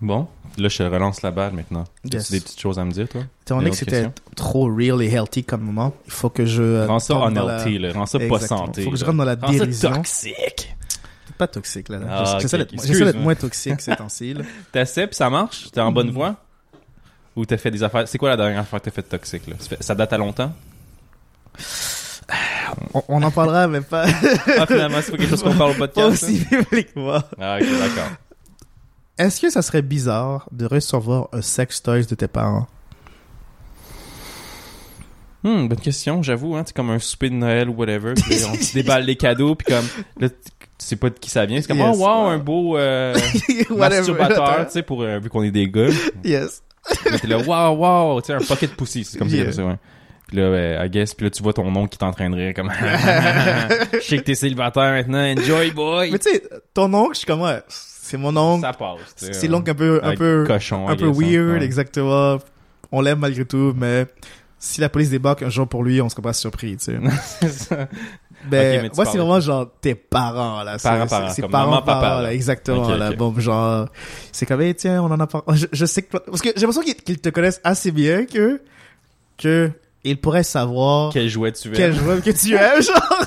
Bon, là je relance la balle maintenant. Yes. Des petites choses à me dire, toi? Étant donné que c'était trop real et healthy comme moment, il faut que je. euh, Rends ça dans la- là. Rends ça pas Exactement. santé. Faut que je rentre dans la Rends ça dérision. toxique. Pas toxique, là. là. Ah, J'essaie d'être moins toxique ces temps-ci. T'essaies puis ça marche? T'es en bonne voie? Ou t'as fait des affaires... C'est quoi la dernière fois que t'as fait toxique, là? Ça date à longtemps? On, on en parlera, mais pas, Ah, finalement, c'est pas quelque chose qu'on parle au pas podcast? aussi publiquement. Ah, ok, d'accord. Est-ce que ça serait bizarre de recevoir un sex toys de tes parents? Hmm, bonne question, j'avoue, hein. C'est comme un souper de Noël ou whatever. on se déballe les cadeaux puis comme... tu sais pas de qui ça vient. C'est comme, Yes. oh wow, un beau euh, masturbateur, tu sais, pour, euh, vu qu'on est des gars. Yes. T'es là, wow, wow, tu sais, un pocket pussy, c'est comme Yeah. ça, ouais. Puis là, ben, I guess, puis là, tu vois ton oncle qui t'en train de rire, comme, je sais que t'es célibataire maintenant, enjoy, boy! Mais tu sais, ton oncle, je suis comme, ouais, c'est mon oncle. Ça passe. C'est l'oncle un peu, un peu, cochon, un peu guess, hein. weird, Ouais. exactement. On l'aime malgré tout, mais si la police débarque un jour pour lui, on serait pas surpris, tu sais. Ben, Ok, mais tu moi, c'est vraiment genre tes parents, là. C'est- Parents, c'est- parents, C'est comme parents, maman, papa, parents, là. là. Exactement, Ok, là. Bon, genre, c'est comme, hey, tiens, on en a parlé. Je, je sais que, parce que j'ai l'impression qu'ils te connaissent assez bien que, que, ils pourraient savoir Quel jouet tu veux? quel joueur que tu aimes, genre.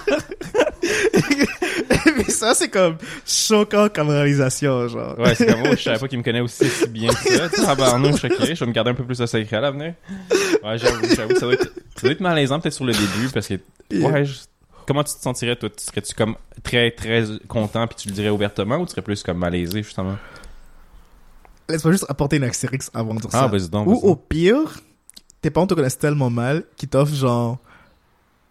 Mais ça, c'est comme choquant comme réalisation, genre. Ouais, c'est comme, oh, je savais pas qu'il me connaît aussi si bien que ça. Tabarnouche, ok, je vais me garder un peu plus de secret à l'avenir. Ouais, j'avoue, j'avoue, ça doit être, ça doit être malaisant peut-être sur le début, parce que, ouais, je- comment tu te sentirais, toi? Tu Serais-tu comme très, très content puis tu le dirais ouvertement ou tu serais plus comme malaisé, justement? Laisse-moi juste apporter une astérix avant de dire Ah, ça. vas-y donc, Ou vas-y. au pire, tes parents te connaissent tellement mal qu'ils t'offrent genre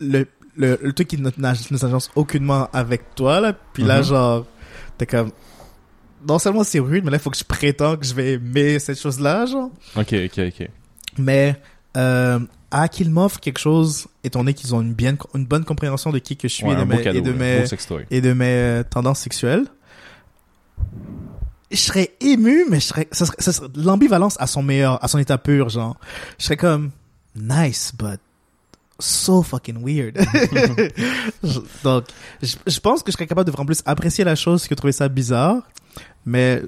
le, le, le truc qui ne s'agence aucunement avec toi, là. Puis là, Mhm. genre, t'es comme... Non seulement c'est rude, mais là, il faut que je prétends que je vais aimer cette chose-là, genre. Ok, ok, ok. Mais euh, à qu'ils m'offrent quelque chose, étant donné qu'ils ont une, bien, une bonne compréhension de qui que je suis Ouais, et de mes, cadeau, et de mes, beau sextoy. et de mes euh, tendances sexuelles, je serais ému, mais je serais, ça serait, ça serait l'ambivalence à son meilleur, à son état pur, genre. Je serais comme, nice, but so fucking weird. Donc, je, je pense que je serais capable de vraiment plus apprécier la chose que trouver ça bizarre, mais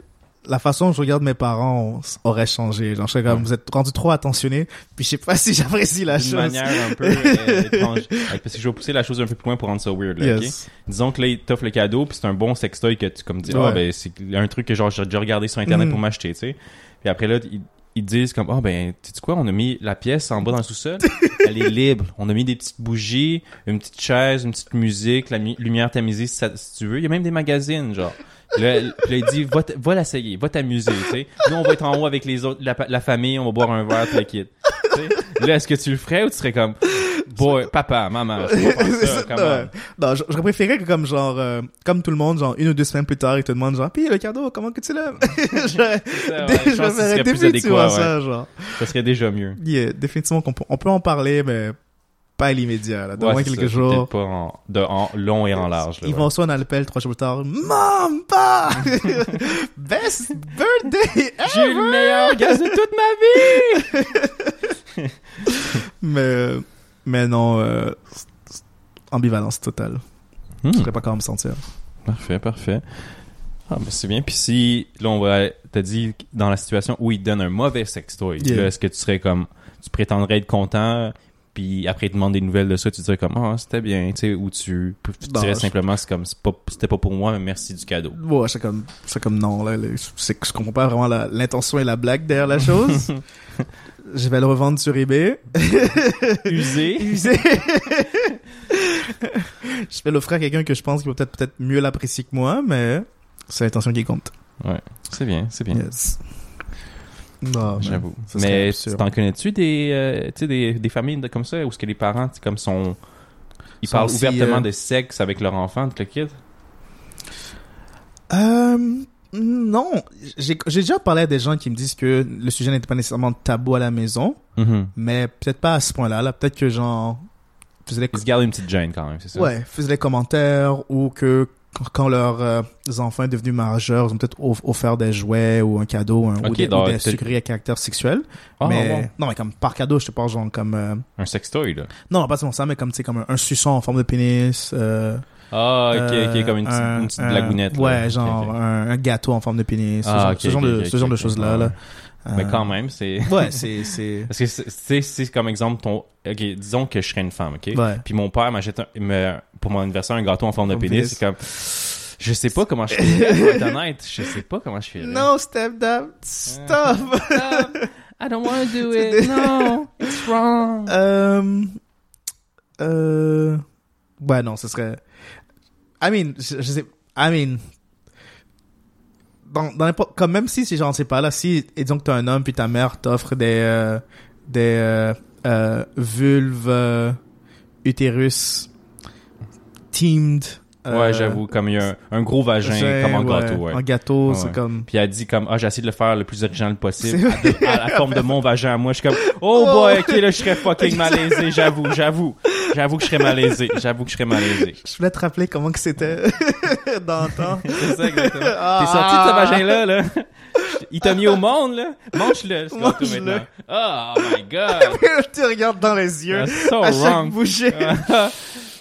la façon dont je regarde mes parents aurait changé. Genre, je serais comme, Ouais. vous êtes rendu trop attentionné, puis je sais pas si j'apprécie la D'une chose. manière un peu euh, étrange. Ouais, Parce que je vais pousser la chose un peu plus loin pour rendre ça weird, là, ok? Yes. Disons que là, il t'offre le cadeau, puis c'est un bon sextoy que tu comme dis, Ouais. ah ben c'est un truc que genre j'ai déjà regardé sur internet Mhm. pour m'acheter, tu sais. Puis après là, ils, ils disent comme, ah ben, tu sais quoi, on a mis la pièce en bas dans le sous-sol, elle est libre. On a mis des petites bougies, une petite chaise, une petite musique, la mi- lumière tamisée si, tu veux. Il y a même des magazines, genre. Là, là, il dit, va, l'essayer, va t'amuser, tu sais. Nous, on va être en haut avec les autres, la, famille, on va boire un verre, tout. Là, est-ce que tu le ferais ou tu serais comme, boy, papa, maman, ça, come non, j'aurais préféré que comme genre, euh, comme tout le monde, genre une ou deux semaines plus tard, ils te demandent genre, pis le cadeau, comment que tu l'aimes? Je serait plus adéquat, ouais. ça, genre. Ça serait déjà mieux. Yeah, définitivement qu'on peut, on peut en parler, mais pas à l'immédiat, là. Dans Ouais, moins quelques ça, jours. Pas en, de, en long et en large. Là, Ils ouais. vont soit un appel trois jours plus tard. Mom, pas! Best birthday J'ai eu le meilleur gaz de toute ma vie! Mais, euh, mais non, euh, ambivalence totale. Hmm, Je serais pas comment me sentir. Parfait, parfait. Ah, ben c'est bien. Puis si, là, on va, t'as dit, dans la situation où il te donne un mauvais sextoy, Yeah. est-ce que tu serais comme, tu prétendrais être content, puis après il te demande des nouvelles de ça, tu dirais comme, ah, c'était bien, tu sais, ou tu, tu Non, dirais simplement, c'est comme, c'est pas, c'était pas pour moi, mais merci du cadeau. Ouais, c'est comme, c'est comme non, là. C'est que je comprends pas vraiment l'intention et la blague derrière la chose. je vais le revendre sur eBay. Usé. Usé. je vais l'offrir à quelqu'un que je pense qui va peut-être, peut-être mieux l'apprécier que moi, mais c'est l'intention qui compte. C'est bien, c'est bien. Yes. Non, mais J'avoue. Mais t'en connais-tu des, euh, des, des familles de- comme ça où ce que les parents, comme sont, ils Sont parlent aussi, ouvertement euh, de sexe avec leur enfant, tout le kid? Euh, non, j'ai déjà parlé à des gens qui me disent que le sujet n'était pas nécessairement tabou à la maison, Mhm. mais peut-être pas à ce point-là. Là, peut-être que genre faisaient les, Ils se gardent une petite gêne quand même, c'est ça? ouais, faisaient les commentaires ou que quand- leurs euh, enfants sont devenus majeurs, ils ont peut-être off- offert des jouets ou un cadeau un- ou Ok, des, donc, ou des sucreries à caractère sexuel. Ah, mais bon. non, mais comme par cadeau, je te parle genre comme euh, Un sextoy, là. non, pas seulement ça, mais comme sais comme un, un suçon en forme de pénis. Euh, Ah, ok, euh, ok, comme une petite, un- une petite un- blagounette. Ouais, genre. Un, un gâteau en forme de pénis. ce Ah, ce genre de, ok, ce genre de ok, choses-là. ouais. Là. Mais Euh, quand même, c'est... Ouais, c'est, c'est, Parce que c'est- c'est c'est comme exemple ton... Ok, disons que je serais une femme, ok? ouais. Puis mon père m'achète me- pour mon anniversaire un gâteau en forme de pénis. pénis. C'est comme... Je sais pas comment je être honnête, je sais pas comment je fais. No, step down, stop! I don't want to do it. No, it's wrong. euh, euh, ouais, non, ce serait, I mean, je, sais, I mean, dans, dans comme même si, si j'en sais pas là, si, et disons que t'es un homme puis ta mère t'offre des, euh, des, euh, euh, vulves, euh, utérus, teamed, ouais, j'avoue, comme il y a un, un gros vagin, comme en ouais, gâteau, ouais. En gâteau, Ouais, c'est comme, Puis elle dit comme, ah, j'ai essayé de le faire le plus original possible, C'est- à, à la forme de mon vagin à moi. Je suis comme, oh boy, ok, là, je serais fucking malaisé, j'avoue, j'avoue. J'avoue que je serais malaisé, j'avoue que je serais malaisé. je voulais te rappeler comment que c'était dans le temps. C'est ça, exactement. Ah. T'es sorti de ce vagin-là, là? Il t'a mis au monde, là? Mange-le, ce gâteau Mange-le. maintenant. Oh my god. tu regardes dans les yeux so à chaque wrong. bouchée.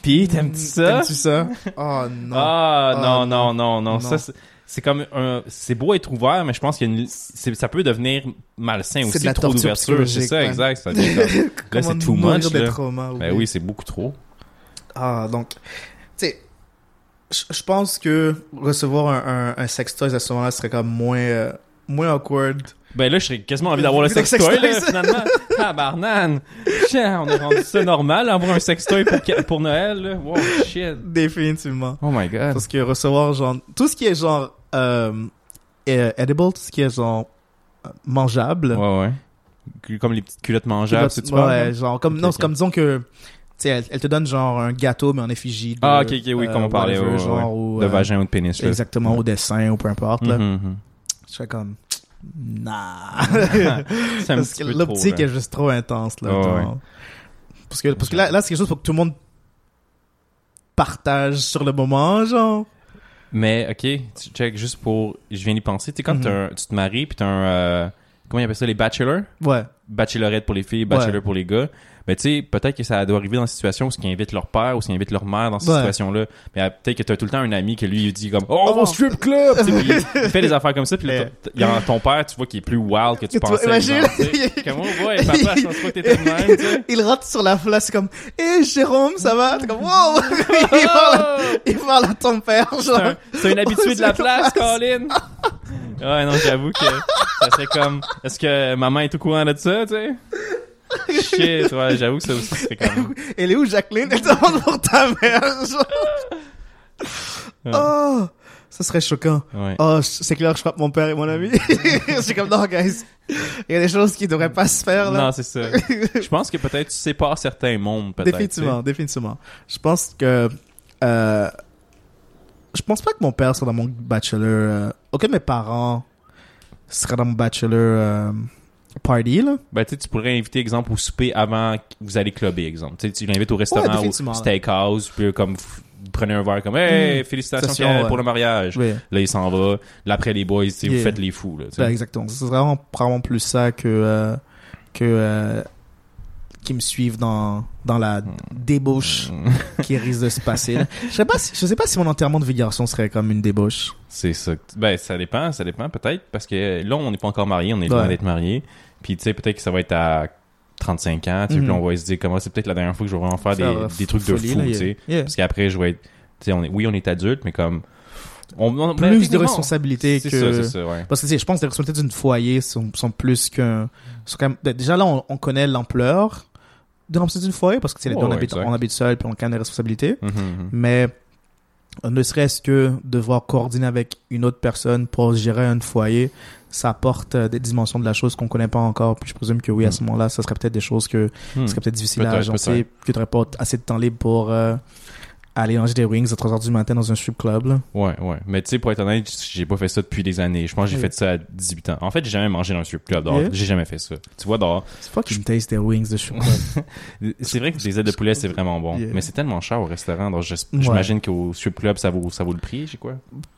Puis, t'aimes-tu ça? T'aimes-tu ça? Oh non. Ah, Ah, non, non. non, non. Ça, c'est- comme un, c'est beau être ouvert, mais je pense qu'il ça peut devenir malsain C'est aussi, de la trop torture d'ouverture. C'est ça, exact. Ça devient comme- là, c'est too much, là. traumas, Ben oui, c'est beaucoup trop. Ah, donc, tu sais, je pense que recevoir un, un, un sextoy à ce moment-là serait comme moins, euh, moins awkward. Ben là, je serais quasiment envie d'avoir le sextoy, là, finalement. Tabarnane. Tiens, on a rendu ça normal, avoir un sextoy pour, pour Noël, là. Wow, shit. Définitivement. Oh my god. Parce que recevoir, genre, tout ce qui est genre, euh, euh, edible, tout ce qui est genre, euh, mangeable. Ouais, ouais. Comme les petites culottes mangeables, c'est tu ouais, parles, là? genre, comme, Ok, non, c'est comme, disons que, tu sais, elle, elle te donne genre un gâteau, mais en effigie de, Ah, ok, ok, oui, euh, comme on parlait, whatever, ouais, genre, ouais. ou, De euh, vagin ou de pénis, là. Exactement, au dessin, ou peu importe, là. Mhm, mhm. Je serais comme, nah. Parce que l'optique est juste trop intense, là. Ouais. Parce que, parce que là, là c'est quelque chose pour que tout le monde partage sur le moment, genre. Mais, ok, tu check juste pour. Je viens d'y penser. Tu sais, quand Mhm. un- tu te maries, puis t'as un. euh, comment ils appellent ça Les bachelors? Ouais. Bachelorette pour les filles, bachelor Ouais. pour les gars. Mais tu sais, peut-être que ça doit arriver dans une situation où ils invitent leur père ou ils invitent leur mère dans cette Ouais. situation-là. Mais euh, peut-être que t'as tout le temps un ami qui lui dit comme Oh, Oh. mon strip club! Tu il, il fait des affaires comme ça, puis là, Mais- t- il y a ton père, tu vois, qui est plus wild que tu Tu pensais. imagine. tu. Comme, oh, ouais, papa, je pense pas que t'étais de même, tu sais. Il rentre sur la place, comme, hé, Jérôme, ça va? T'es comme, wow! il, parle à, il parle à ton père, C'est genre. un, c'est un habitué de la place, Colin. Ouais, non, j'avoue que ça serait comme, est-ce que maman est au courant de ça, tu sais? Shit, ouais, j'avoue que ça aussi serait comme, Elle est où, Jacqueline? Elle demande pour ta mère. Ouais. Oh! Ça serait choquant. ouais. Oh, c'est clair que je frappe mon père et mon ami. c'est comme, non, guys. Il y a des choses qui devraient pas se faire, là. Non, c'est ça. Je pense que peut-être tu sépares certains mondes, peut-être. Définitivement, définitivement. Je pense que euh, je pense pas que mon père soit dans mon bachelor. Euh, aucun de mes parents serait dans mon bachelor euh, party là. Ben, tu pourrais inviter, exemple, au souper avant que vous allez clubber, exemple. Tu l'invites au restaurant ou définitivement, steakhouse, puis comme, f- vous prenez un verre comme, hey, félicitations Félicitations, ouais. pour le mariage. Oui, Là, il s'en va. Là, après les boys, sais, vous Yeah. faites les fous, là. ben, exactement. C'est vraiment probablement plus ça que euh, que euh, qui me suivent dans dans la débauche qui risque de se passer. là. Je sais pas si, je sais pas si mon enterrement de vie garçon serait comme une débauche. C'est ça. Ben, ça dépend, ça dépend peut-être, parce que là, on n'est pas encore mariés, on est Ouais. loin d'être mariés. Puis, tu sais, peut-être que ça va être à 35 ans, tu sais, puis on va se dire, comment c'est peut-être la dernière fois que je vais vraiment faire, des, des trucs de fou, tu sais. Yeah. Parce qu'après, je vais être, tu sais, on est, oui, on est adulte, mais comme, on, on- ben, Plus de responsabilités que ça, c'est ça, ouais. Parce que je pense que les responsabilités d'une foyer sont, sont plus qu'un. sont quand même- ben, Déjà là, on, on connaît l'ampleur de responsabilité d'une foyer parce que tu sais, Ouais, on, ouais, habite, on habite seul puis on a quand même des responsabilités. Mhm, mhm. Mais ne serait-ce que devoir coordonner avec une autre personne pour gérer un foyer, ça apporte euh, des dimensions de la chose qu'on connaît pas encore. Puis je présume que oui, à Mm. ce moment-là, ça serait peut-être des choses que Hmm. serait peut-être difficile à Peut-être, agencer, que tu n'aurais pas assez de temps libre pour euh, aller manger des wings à 3 heures du matin dans un strip club. Là. Ouais, ouais. Mais tu sais, pour être honnête, j'ai pas fait ça depuis des années. Je pense que j'ai Oui. fait ça à 18 ans. En fait, j'ai jamais mangé dans un strip club. Yeah. J'ai jamais fait ça. Tu vois, dehors, C'est pas qu'il me taste des wings de strip club. c'est vrai que des ailes de poulet, c'est vraiment bon. Yeah. Mais c'est tellement cher au restaurant. Donc, je- Ouais. j'imagine qu'au strip club, ça vaut, ça vaut le prix, j'ai quoi?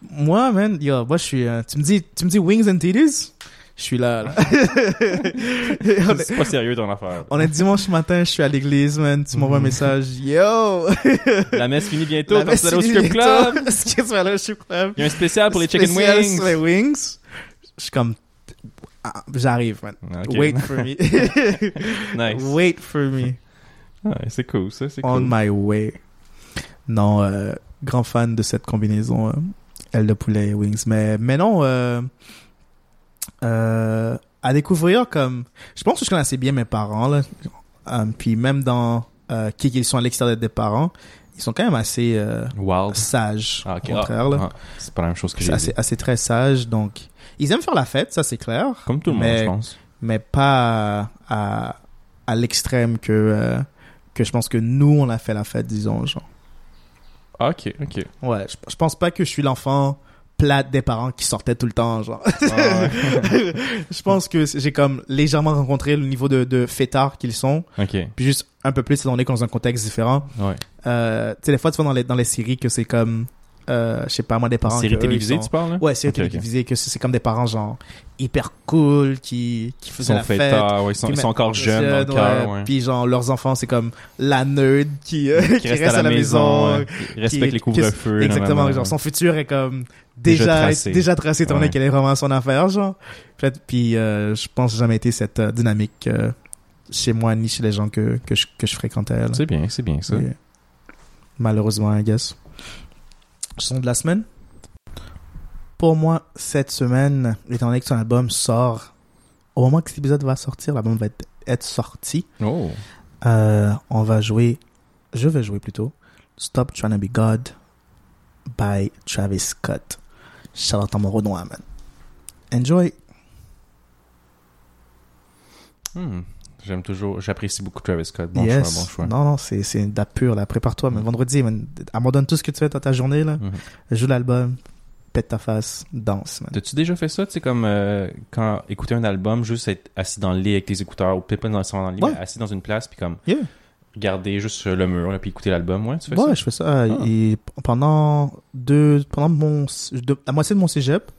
Moi, man, yo, moi, je suis. euh, tu me dis, tu me dis wings and titties, je suis là. là. on, est, c'est pas sérieux ton affaire. on est dimanche matin, je suis à l'église, man. Tu m'envoies un message, yo. La messe finit bientôt. La messe au finit strip club. aller au strip club? Il y a un spécial pour les chicken wings. les wings. Je suis comme, ah, j'arrive, man. Ah, ok. Wait for me. Nice. Wait for me. C'est cool, ça. C'est On cool. my way. Non, euh, grand fan de cette combinaison euh, aile de poulet et wings. Mais, mais non, euh, euh, à découvrir comme... Je pense que je connais assez bien mes parents. Là. Euh, puis même dans euh, qui qu'ils sont à l'extérieur des parents, ils sont quand même assez euh, Wild. sages. Ah. Au contraire. Ah, ah, c'est pas la même chose que j'ai assez, dit. assez très sages. Donc, ils aiment faire la fête, ça c'est clair. Comme tout le monde, mais- je pense. Mais pas à, à, l'extrême que, que je pense que nous, on a fait la fête, disons. Genre. Ok, ok. Ouais, je, je pense pas que je suis l'enfant plate des parents qui sortaient tout le temps, genre. Ah, ouais. je pense que j'ai comme légèrement rencontré le niveau de, de fêtards qu'ils sont, puis juste un peu plus qu'on est dans un contexte différent. Ouais. Euh, tu sais, des fois, tu vois dans les, dans les séries que c'est comme, euh, je sais pas, moi, des parents. Série que eux, ils télévisée, sont- tu parles, là? Ouais, série Ok, ok. télévisée, que c'est comme des parents, genre, hyper cool, qui, qui faisaient la fête. ouais, ils sont, ils sont encore jeunes dans le ouais. cœur, ouais. Puis genre, leurs enfants, c'est comme la nerd qui, euh, qui, reste, à la, maison, qui- les couvre-feux. Exactement, genre son futur est comme Déjà déjà tracé. déjà tracé, Ouais. qu'elle est vraiment son affaire, genre. Puis, puis euh, je pense jamais été cette euh, dynamique euh, chez moi ni chez les gens que, que, je, que je fréquentais. C'est bien, c'est bien ça. Mais, malheureusement, I guess. Son de la semaine? Pour moi, cette semaine, étant donné que son album sort, au moment que cet épisode va sortir, l'album va être, être sorti. Oh. On va jouer, je vais jouer plutôt, Stop Trying to Be God by Travis Scott. Shout out à mon Renoir, man. Enjoy. Hmm. J'aime toujours, j'apprécie beaucoup Travis Scott. Bon yes. choix, bon choix. Non, non, c'est, c'est de la pure, là. Prépare-toi, man. Vendredi, man. Abandonne tout ce que tu fais dans ta journée, là. Mhm. Joue l'album, pète ta face, danse, man. T'as-tu déjà fait ça, tu sais, comme euh, quand écouter un album, juste être assis dans le lit avec tes écouteurs, ou peut-être pas dans dans le lit, Ouais. mais assis dans une place, puis comme Yeah. Regarder juste le mur, là, puis écouter l'album, ouais, tu fais Ouais, ça? je fais ça. Ah. Et pendant deux, pendant mon, de- la moitié de mon cégep,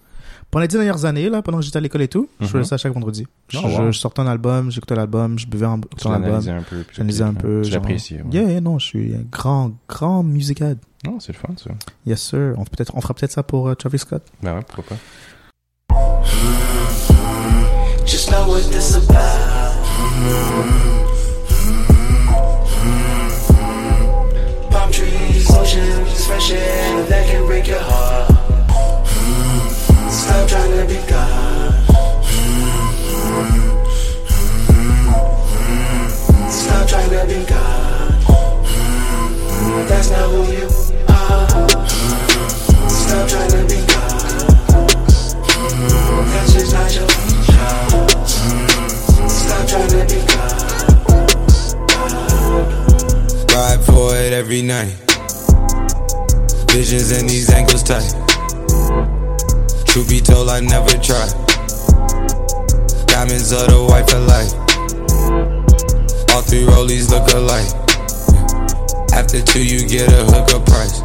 pendant les dix dernières années, là, pendant que j'étais à l'école et tout, je Mhm. faisais ça chaque vendredi. Je, wow. je- je sortais un album, j'écoutais l'album, je buvais un Tu l'album. un peu. J'analysais un peu. L'apprécies, ouais. Yeah, yeah, non, je suis un grand, grand musicade. Non, c'est le fun, ça. Yes, sir. On, peut être, on fera peut-être ça pour euh, Travis Scott. Ben ouais, pourquoi pas. Just know what this about. Oceans, that can break your heart. Stop trying to be God. Stop trying to be God. That's not who you are. Stop trying to be God. That's just not your job. Stop trying to be God. Ride for it every night. Visions in these ankles tight. Truth be told, I never tried. Diamonds are the white for life. All three rollies look alike. After two, you get a hookup price.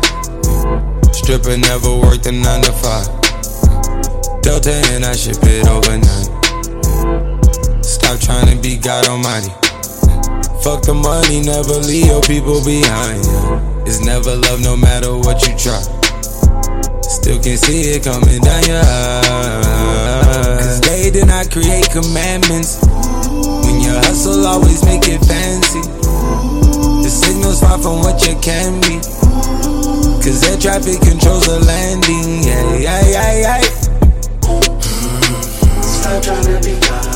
Stripper never worked a nine to five. Delta and I ship it overnight. Stop trying to be God Almighty. Fuck the money, never leave your people behind. Yeah. It's never love, no matter what you try. Still can see it coming down your eyes. Cause they did not create commandments. When you hustle, always make it fancy. The signal's far from what you can be. Cause air traffic controls the landing. Yeah, yeah, yeah, yeah. Stop trying to be God.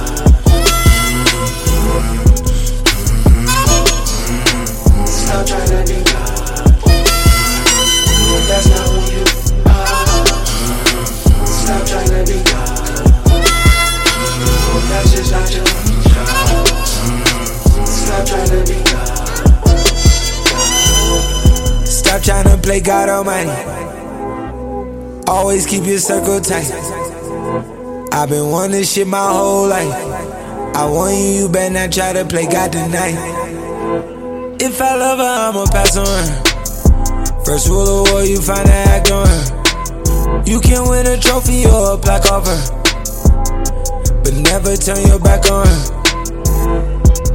Stop trying to be God. Stop trying to play God Almighty. Always keep your circle tight. I've been wanting this shit my whole life. I want you, you better not try to play God tonight. If I love her, I'ma pass on her. First rule of war, you find a act on her. You can win a trophy or a plaque off her. But never turn your back on.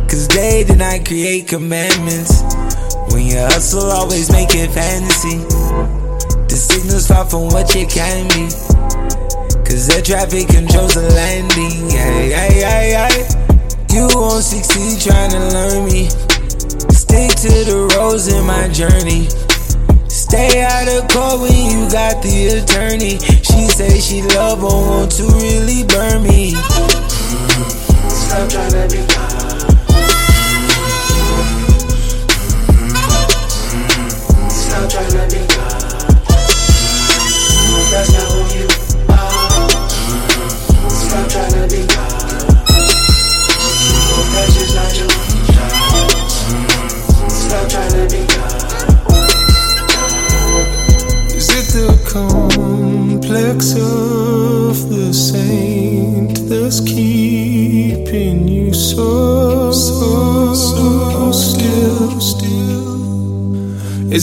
Cause they did not create commandments. When you hustle, always make it fancy. The signal's far from what you can be. Cause air traffic controls the landing. Ay, ay, ay, ay. You won't succeed trying to learn me. Stick to the roads in my journey. Stay out of court when you got the attorney. She say she love but want to really burn me. Stop trying to be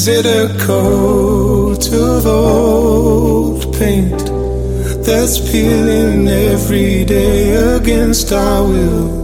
Is it a coat of old paint that's peeling every day against our will?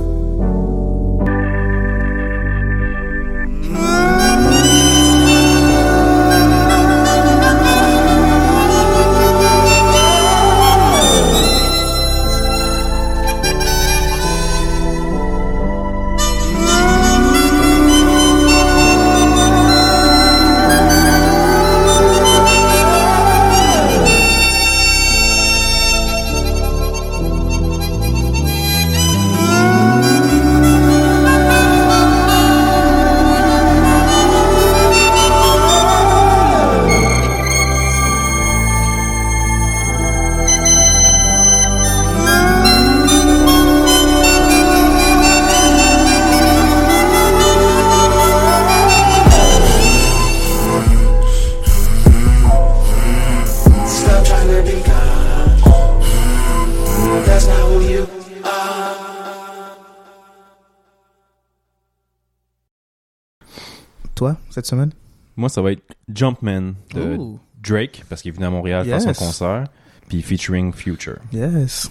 Semaine? Moi, ça va être Jumpman de Ooh, Drake, parce qu'il est venu à Montréal faire Yes. son concert, puis featuring Future. yes.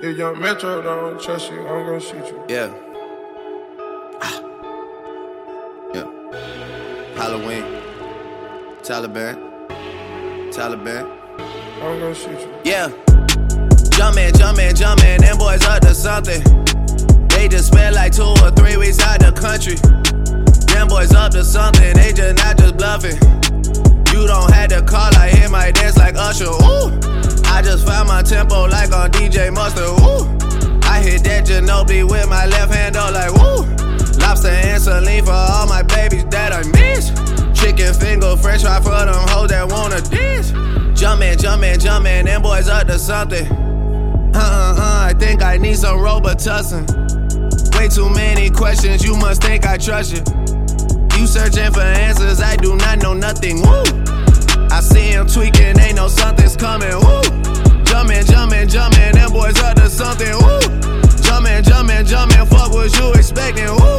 If young Metro don't trust you, I'm gonna shoot you. Yeah. Ah. Yeah. Halloween. Taliban. Taliban. I'm gonna shoot you. Yeah. Jumpin', jumpin', jumpin', them boys up to something. They just spent like two or three weeks out the country. Them boys up to something, they just not just bluffing. You don't have to call, I hear my dance like Usher. Ooh. I just found my tempo like on DJ Mustard. Ooh. I hit that Ginobili with my left hand, though, like woo. Lobster and saline for all my babies that I miss. Chicken finger, french fry for them hoes that wanna dance. Jumpin', jumpin', jumpin', them boys up to something. Uh uh uh, I think I need some Robitussin. Way too many questions, you must think I trust you. You searching for answers, I do not know nothing. Woo! I see him tweaking, ain't no something's coming. Woo! Jumpin', jumpin', jumpin', them boys up to something. Woo! Jumpin', jumpin', jumpin', fuck what you expecting. Woo!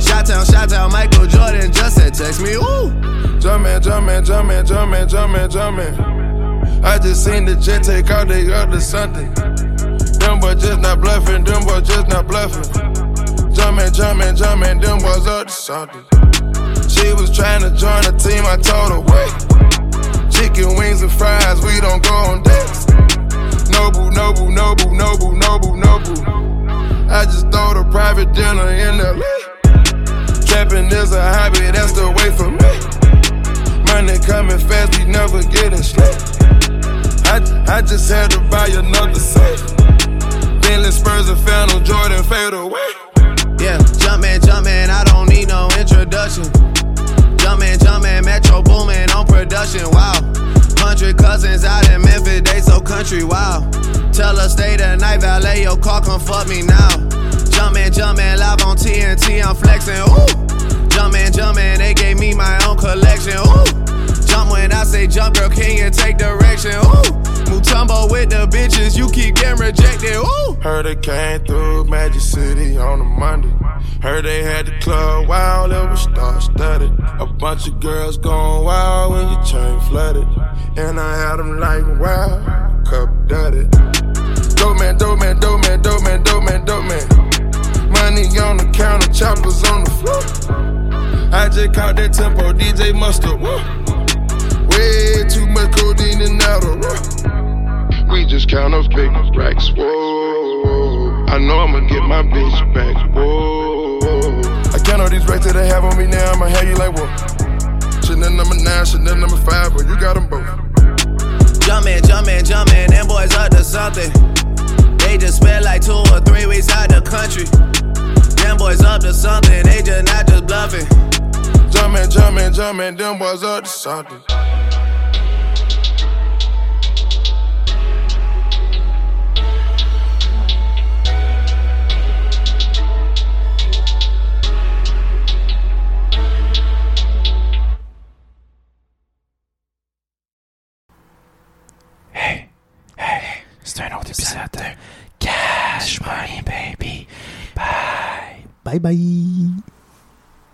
Shot town, shot town, Michael Jordan just said text me. Woo! Jumpin', jumpin', jumpin', jumpin', jumpin', jumpin'. I just seen the jet take out, they up to something. Them boys just not bluffing, them boys just not bluffing. Jumpin', jumpin', jumpin', them boys up to something. She was trying to join the team, I told her, wait. Chicken wings and fries, we don't go on dates. Noble, noble, noble, noble, noble, noble. I just throw the private dinner in LA. Trapping is a hobby, that's the way for me. Money coming fast, we never getting straight. I, I just had to buy another safe. Bentley Spurs and country, wow. Tell her stay the night, valet your car, come fuck me now. Jumpin', jumpin', live on TNT, I'm flexin', ooh. Jumpin', jumpin', they gave me my own collection, ooh. Jump when I say jump, girl, can you take direction, ooh. Mutombo with the bitches, you keep getting rejected, ooh. Heard they came through Magic City on a Monday. Heard they had the club wild, it was star studded. A bunch of girls going wild when your chain flooded. And I had them like wow, cup dirty. Dope man, dope man, dope man, dope man, dope man, dope man. Money on the counter, choppers on the floor. I just caught that tempo, DJ Mustard. Woo. Way too much codeine and Adderall. We just count up big racks. Whoa, I know I'ma get my bitch back. Whoa, I count all these racks that they have on me now. I'ma have you like whoa. Chanel number nine, Chanel number five, but you got them both. Jumpin', jumpin', jumpin', them boys up to something. They just spent like two or three weeks out the country. Them boys up to something, they just not just bluffing. Jumpin', jumpin', jumpin', them boys up to something. C'est un autre épisode de Cash Money Baby. Bye. Bye bye.